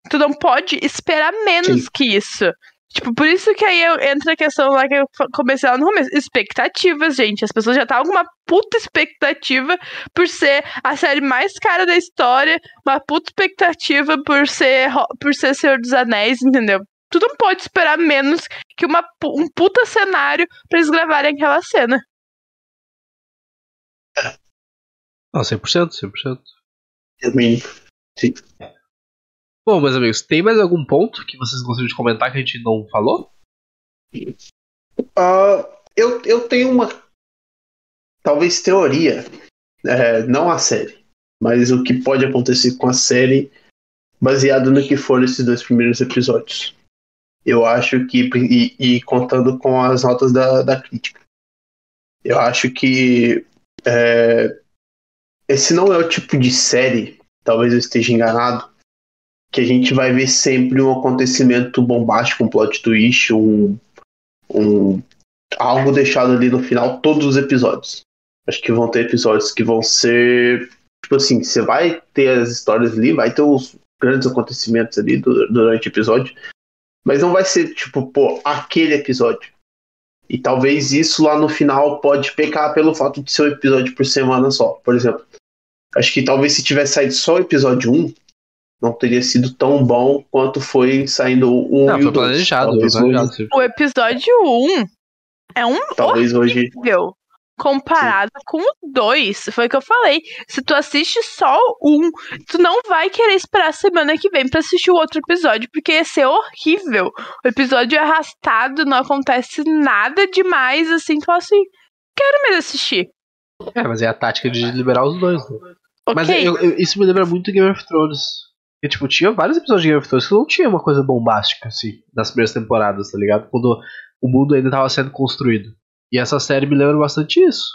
Tu não pode esperar menos Sim. que isso. Tipo, por isso que aí entra a questão lá que eu comecei lá no começo. Expectativas, gente. As pessoas já estavam com uma puta expectativa por ser a série mais cara da história, uma puta expectativa por ser, por ser Senhor dos Anéis, entendeu? Tu não pode esperar menos que uma, um puta cenário pra eles gravarem aquela cena. Não, 100%, 100%. É mínimo. Sim. Bom, meus amigos, tem mais algum ponto que vocês gostariam de comentar que a gente não falou? Uh, eu, eu tenho uma. Talvez teoria. É, não a série. Mas o que pode acontecer com a série baseado no que foram esses dois primeiros episódios. Eu acho que. E, e contando com as notas da, da crítica. Eu acho que. É, esse não é o tipo de série, talvez eu esteja enganado, que a gente vai ver sempre um acontecimento bombástico, um plot twist, um, um algo deixado ali no final todos os episódios. Acho que vão ter episódios que vão ser tipo assim, você vai ter as histórias ali, vai ter os grandes acontecimentos ali durante o episódio, mas não vai ser tipo, pô, aquele episódio. E talvez isso lá no final pode pecar pelo fato de ser um episódio por semana só. Por exemplo, acho que talvez se tivesse saído só o episódio 1, não teria sido tão bom quanto foi saindo o 1 não, e o 2. Planejado, planejado. O episódio 1 é um Talvez horrível hoje... comparado Sim. com o 2. Foi o que eu falei. Se tu assiste só o 1, tu não vai querer esperar a semana que vem para assistir o outro episódio, porque ia ser horrível. O episódio é arrastado, não acontece nada demais, assim, tu fala assim, quero mesmo assistir. É, mas é a tática de liberar os dois, né? Okay. Mas eu, eu, isso me lembra muito Game of Thrones. E, tipo, tinha vários episódios de Game of Thrones que não tinha uma coisa bombástica, assim, nas primeiras temporadas, tá ligado? Quando o mundo ainda tava sendo construído. E essa série me lembra bastante isso.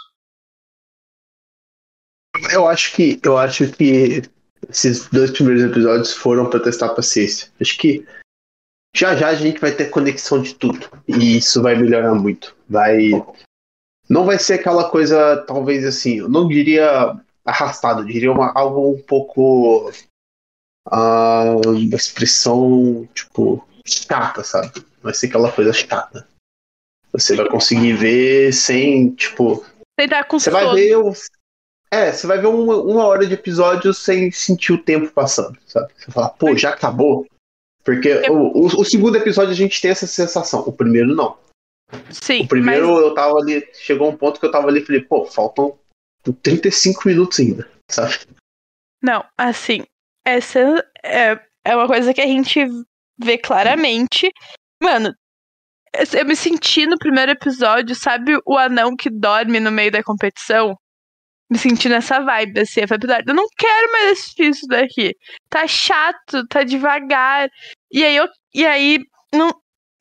Eu acho que. Eu acho que esses dois primeiros episódios foram para testar a paciência. Acho que já já a gente vai ter conexão de tudo. E isso vai melhorar muito. Vai. Não vai ser aquela coisa, talvez assim, eu não diria arrastado, diria uma, algo um pouco a expressão, tipo, chata, sabe? Vai ser aquela coisa chata. Você vai conseguir ver sem, tipo. Você vai ver. O... É, você vai ver uma, uma hora de episódio sem sentir o tempo passando, sabe? Você fala, pô, já acabou. Porque o, o, o, segundo episódio a gente tem essa sensação, o primeiro não. Sim. O primeiro mas... eu tava ali, chegou um ponto que eu tava ali e falei, pô, faltam 35 minutos ainda, sabe? Não, assim, essa é, é uma coisa que a gente vê claramente. Mano, eu me senti no primeiro episódio, sabe o anão que dorme no meio da competição? Me senti nessa vibe, assim, eu não quero mais assistir isso daqui. Tá chato, tá devagar. E aí, eu, e aí, não,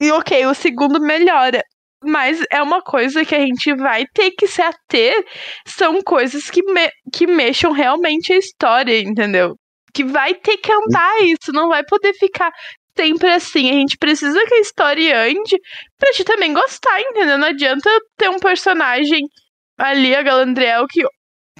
e ok, o segundo melhora. Mas é uma coisa que a gente vai ter que se ater. São coisas que, me, que mexam realmente a história, entendeu? Que vai ter que andar isso, não vai poder ficar sempre assim. A gente precisa que a história ande pra gente também gostar, entendeu? Não adianta ter um personagem ali, a Galandriel, que,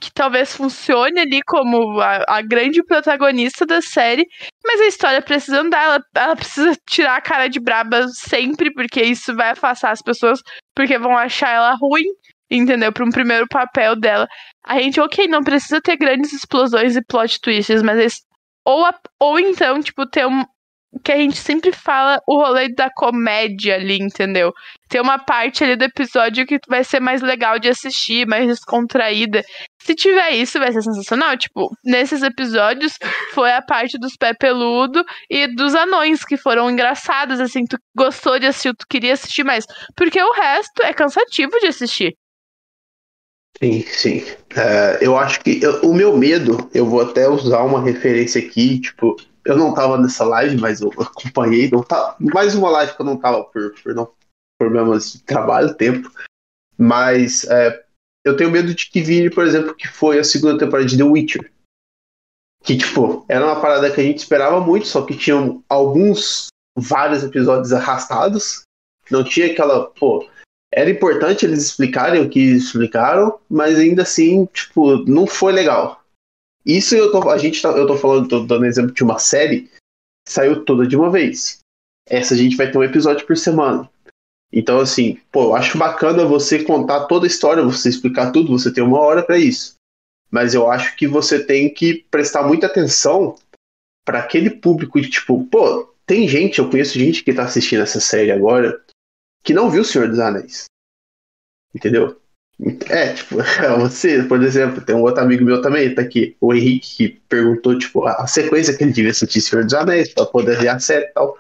que talvez funcione ali como a, a, grande protagonista da série, mas a história precisa andar, ela, ela precisa tirar a cara de braba sempre, porque isso vai afastar as pessoas, porque vão achar ela ruim entendeu? Para um primeiro papel dela. A gente, ok, não precisa ter grandes explosões e plot twists, mas ou, a, ou então, tipo, ter um, que a gente sempre fala o rolê da comédia ali, entendeu? Tem uma parte ali do episódio que vai ser mais legal de assistir, mais descontraída. Se tiver isso, vai ser sensacional. Tipo, nesses episódios foi a parte dos pé peludo e dos anões que foram engraçados, assim, tu gostou de assistir, tu queria assistir mais. Porque o resto é cansativo de assistir. Sim, sim. É, eu acho que eu, o meu medo, eu vou até usar uma referência aqui, tipo, eu não tava nessa live, mas eu acompanhei. Não tá, mais uma live que eu não tava por, por não, problemas de trabalho, tempo. Mas é, eu tenho medo de que vire, por exemplo, que foi a segunda temporada de The Witcher. Que, tipo, era uma parada que a gente esperava muito, só que tinham alguns, vários episódios arrastados. Não tinha aquela, pô, era importante eles explicarem o que explicaram, mas ainda assim, tipo, não foi legal. Isso eu tô, a gente tá, eu tô falando, tô dando exemplo de uma série que saiu toda de uma vez. Essa a gente vai ter um episódio por semana. Então, assim, pô, eu acho bacana você contar toda a história, você explicar tudo, você tem uma hora para isso. Mas eu acho que você tem que prestar muita atenção para aquele público de tipo, pô, tem gente, eu conheço gente que tá assistindo essa série agora que não viu O Senhor dos Anéis. Entendeu? É, tipo, você, por exemplo, tem um outro amigo meu também, tá aqui, o Henrique, que perguntou, tipo, a sequência que ele devia assistir Senhor dos Anéis, pra poder ver a série e tal.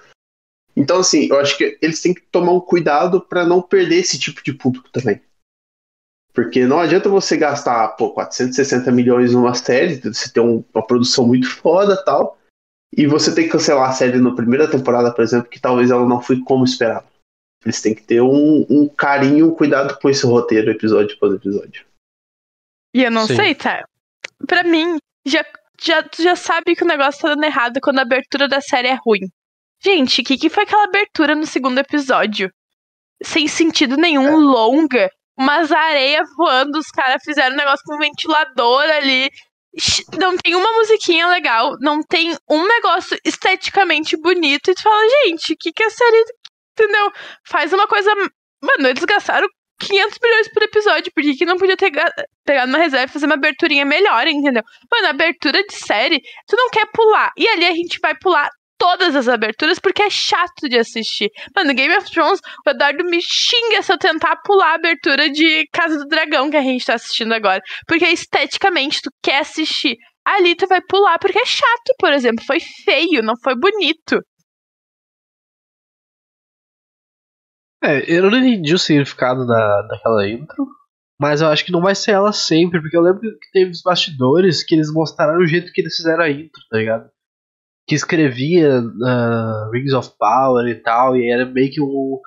Então, assim, eu acho que eles têm que tomar um cuidado para não perder esse tipo de público também. Porque não adianta você gastar, pô, 460 milhões numa série, você ter um, uma produção muito foda tal, e você tem que cancelar a série na primeira temporada, por exemplo, que talvez ela não foi como esperava. Eles têm que ter um, um carinho, um cuidado com esse roteiro, episódio após episódio. E eu não Sim. sei, tá? Pra mim, já, já, já sabe que o negócio tá dando errado quando a abertura da série é ruim. Gente, o que, que foi aquela abertura no segundo episódio? Sem sentido nenhum, é. longa. Umas areias voando, os caras fizeram um negócio com um ventilador ali. Não tem uma musiquinha legal, não tem um negócio esteticamente bonito. E tu fala, gente, o que, que a série entendeu? Faz uma coisa. Mano, eles gastaram 500 milhões por episódio. Por que, não podia ter pegado uma reserva e fazer uma aberturinha melhor, entendeu? Mano, abertura de série, tu não quer pular. E ali a gente vai pular todas as aberturas porque é chato de assistir. Mano, Game of Thrones, o Eduardo me xinga se eu tentar pular a abertura de Casa do Dragão que a gente tá assistindo agora. Porque esteticamente tu quer assistir. Ali tu vai pular porque é chato, por exemplo. Foi feio, não foi bonito. É, eu não entendi o significado da, daquela intro, mas eu acho que não vai ser ela sempre, porque eu lembro que teve os bastidores que eles mostraram o jeito que eles fizeram a intro, tá ligado? Que escrevia uh, Rings of Power e tal, e era meio que um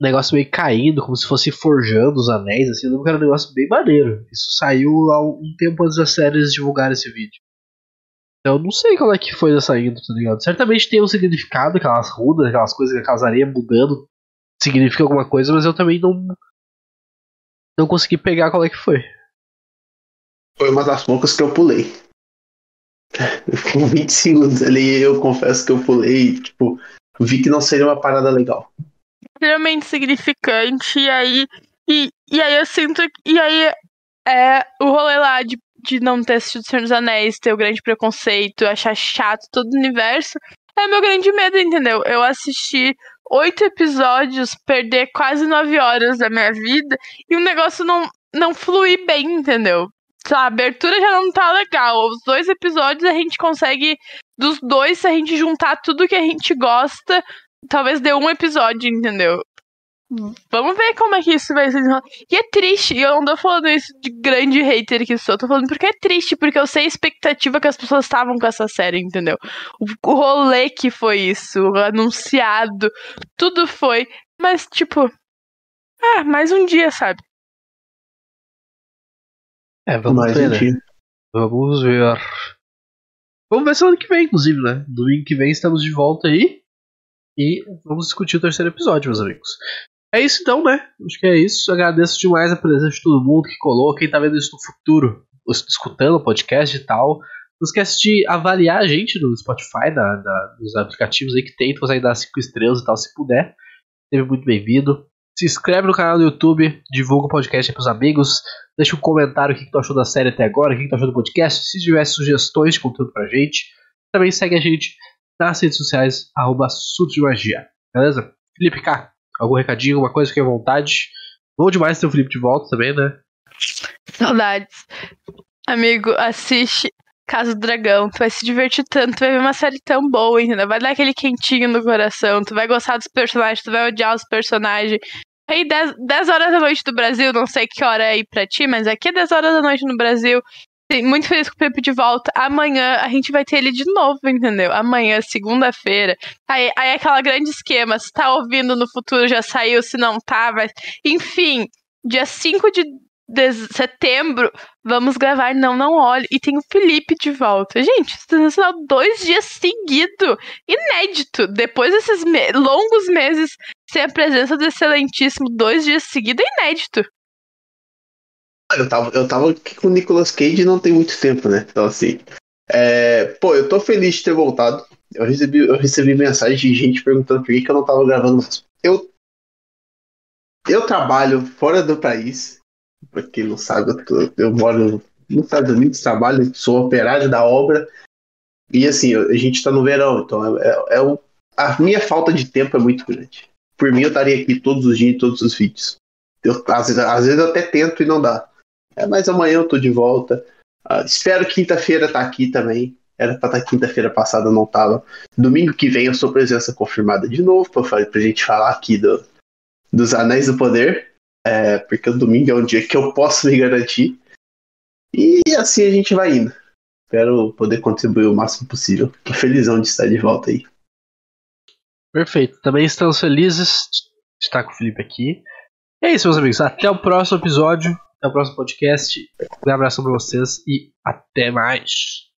negócio meio caindo, como se fosse forjando os anéis, assim, eu lembro que era um negócio bem maneiro. Isso saiu há um tempo antes das séries divulgarem esse vídeo. Então, eu não sei qual é que foi dessa intro, tá ligado? Certamente tem um significado, aquelas rudas, aquelas coisas, aquelas areias mudando significa alguma coisa, mas eu também não não consegui pegar qual é que foi. Foi uma das poucas que eu pulei. Com 20 segundos ali, eu confesso que eu pulei, tipo, vi que não seria uma parada legal. Extremamente significante, e aí. E, e aí eu sinto. E aí é o rolê lá de, de não ter assistido Senhor dos Anéis, ter o grande preconceito, achar chato todo o universo. É meu grande medo, entendeu? Eu assisti oito episódios, perder quase nove horas da minha vida e o negócio não, não fluir bem, entendeu? A abertura já não tá legal. Os dois episódios a gente consegue. Dos dois, se a gente juntar tudo que a gente gosta, talvez dê um episódio, entendeu? Vamos ver como é que isso vai ser. E é triste, e eu não tô falando isso de grande hater que sou, tô falando porque é triste, porque eu sei a expectativa que as pessoas estavam com essa série, entendeu? O, o rolê que foi isso, o anunciado, tudo foi, mas tipo. Ah, mais um dia, sabe? É, vamos mais ver, um né? Vamos ver. Vamos ver semana que vem, inclusive, né? Domingo que vem estamos de volta aí. E vamos discutir o terceiro episódio, meus amigos. É isso então, né? Acho que é isso. Agradeço demais a presença de todo mundo que colou, quem tá vendo isso no futuro, escutando o podcast e tal. Não esquece de avaliar a gente no Spotify, na, na, nos aplicativos aí que tem, você dar 5 estrelas e tal, se puder. Seja muito bem-vindo. Se inscreve no canal do YouTube, divulga o podcast aí pros amigos, deixa um comentário o que, que tu achou da série até agora, o que, que tu achou do podcast, se tiver sugestões de conteúdo pra gente. Também segue a gente nas redes sociais, arroba. Beleza? Felipe K, algum recadinho, alguma coisa, fique à vontade. Bom demais ter o Felipe de volta também, né? Saudades. Amigo, assiste Casa do Dragão. Tu vai se divertir tanto, tu vai ver uma série tão boa, entendeu? Vai dar aquele quentinho no coração, tu vai gostar dos personagens, tu vai odiar os personagens. Aí, 10, 10 horas da noite do Brasil, não sei que hora é aí pra ti, mas aqui é 10 horas da noite no Brasil. Muito feliz com o Pepe de volta. Amanhã a gente vai ter ele de novo, entendeu? Amanhã, segunda-feira. Aí, aí é aquela grande esquema. Se tá ouvindo no futuro, já saiu. Se não tá, vai. Enfim, dia 5 de setembro, vamos gravar Não Não Olhe. E tem o Felipe de volta. Gente, sensacional. Dois dias seguidos. Inédito. Depois desses me longos meses sem a presença do excelentíssimo, dois dias seguidos é inédito. Eu tava, eu tava aqui com o Nicolas Cage não tem muito tempo, né? Então, assim. É, pô, eu tô feliz de ter voltado. Eu recebi, eu recebi mensagem de gente perguntando por que, eu não tava gravando. Eu, eu trabalho fora do país. Pra quem não sabe, eu, tô, eu moro nos Estados Unidos, trabalho, sou operário da obra. E assim, a gente tá no verão, então é, é, é a minha falta de tempo é muito grande. Por mim, eu estaria aqui todos os dias, todos os vídeos. Eu, às, vezes, às vezes eu até tento e não dá. É, mas amanhã eu tô de volta. Uh, espero quinta-feira estar tá aqui também. Era pra estar tá quinta-feira passada, não tava. Domingo que vem eu sou presença confirmada de novo, pra, pra gente falar aqui do, dos Anéis do Poder. É, porque o domingo é um dia que eu posso me garantir. E assim a gente vai indo. Espero poder contribuir o máximo possível. Tô felizão de estar de volta aí. Perfeito. Também estamos felizes de estar com o Felipe aqui. É isso, meus amigos. Até o próximo episódio. Até o próximo podcast. Um abraço pra vocês e até mais.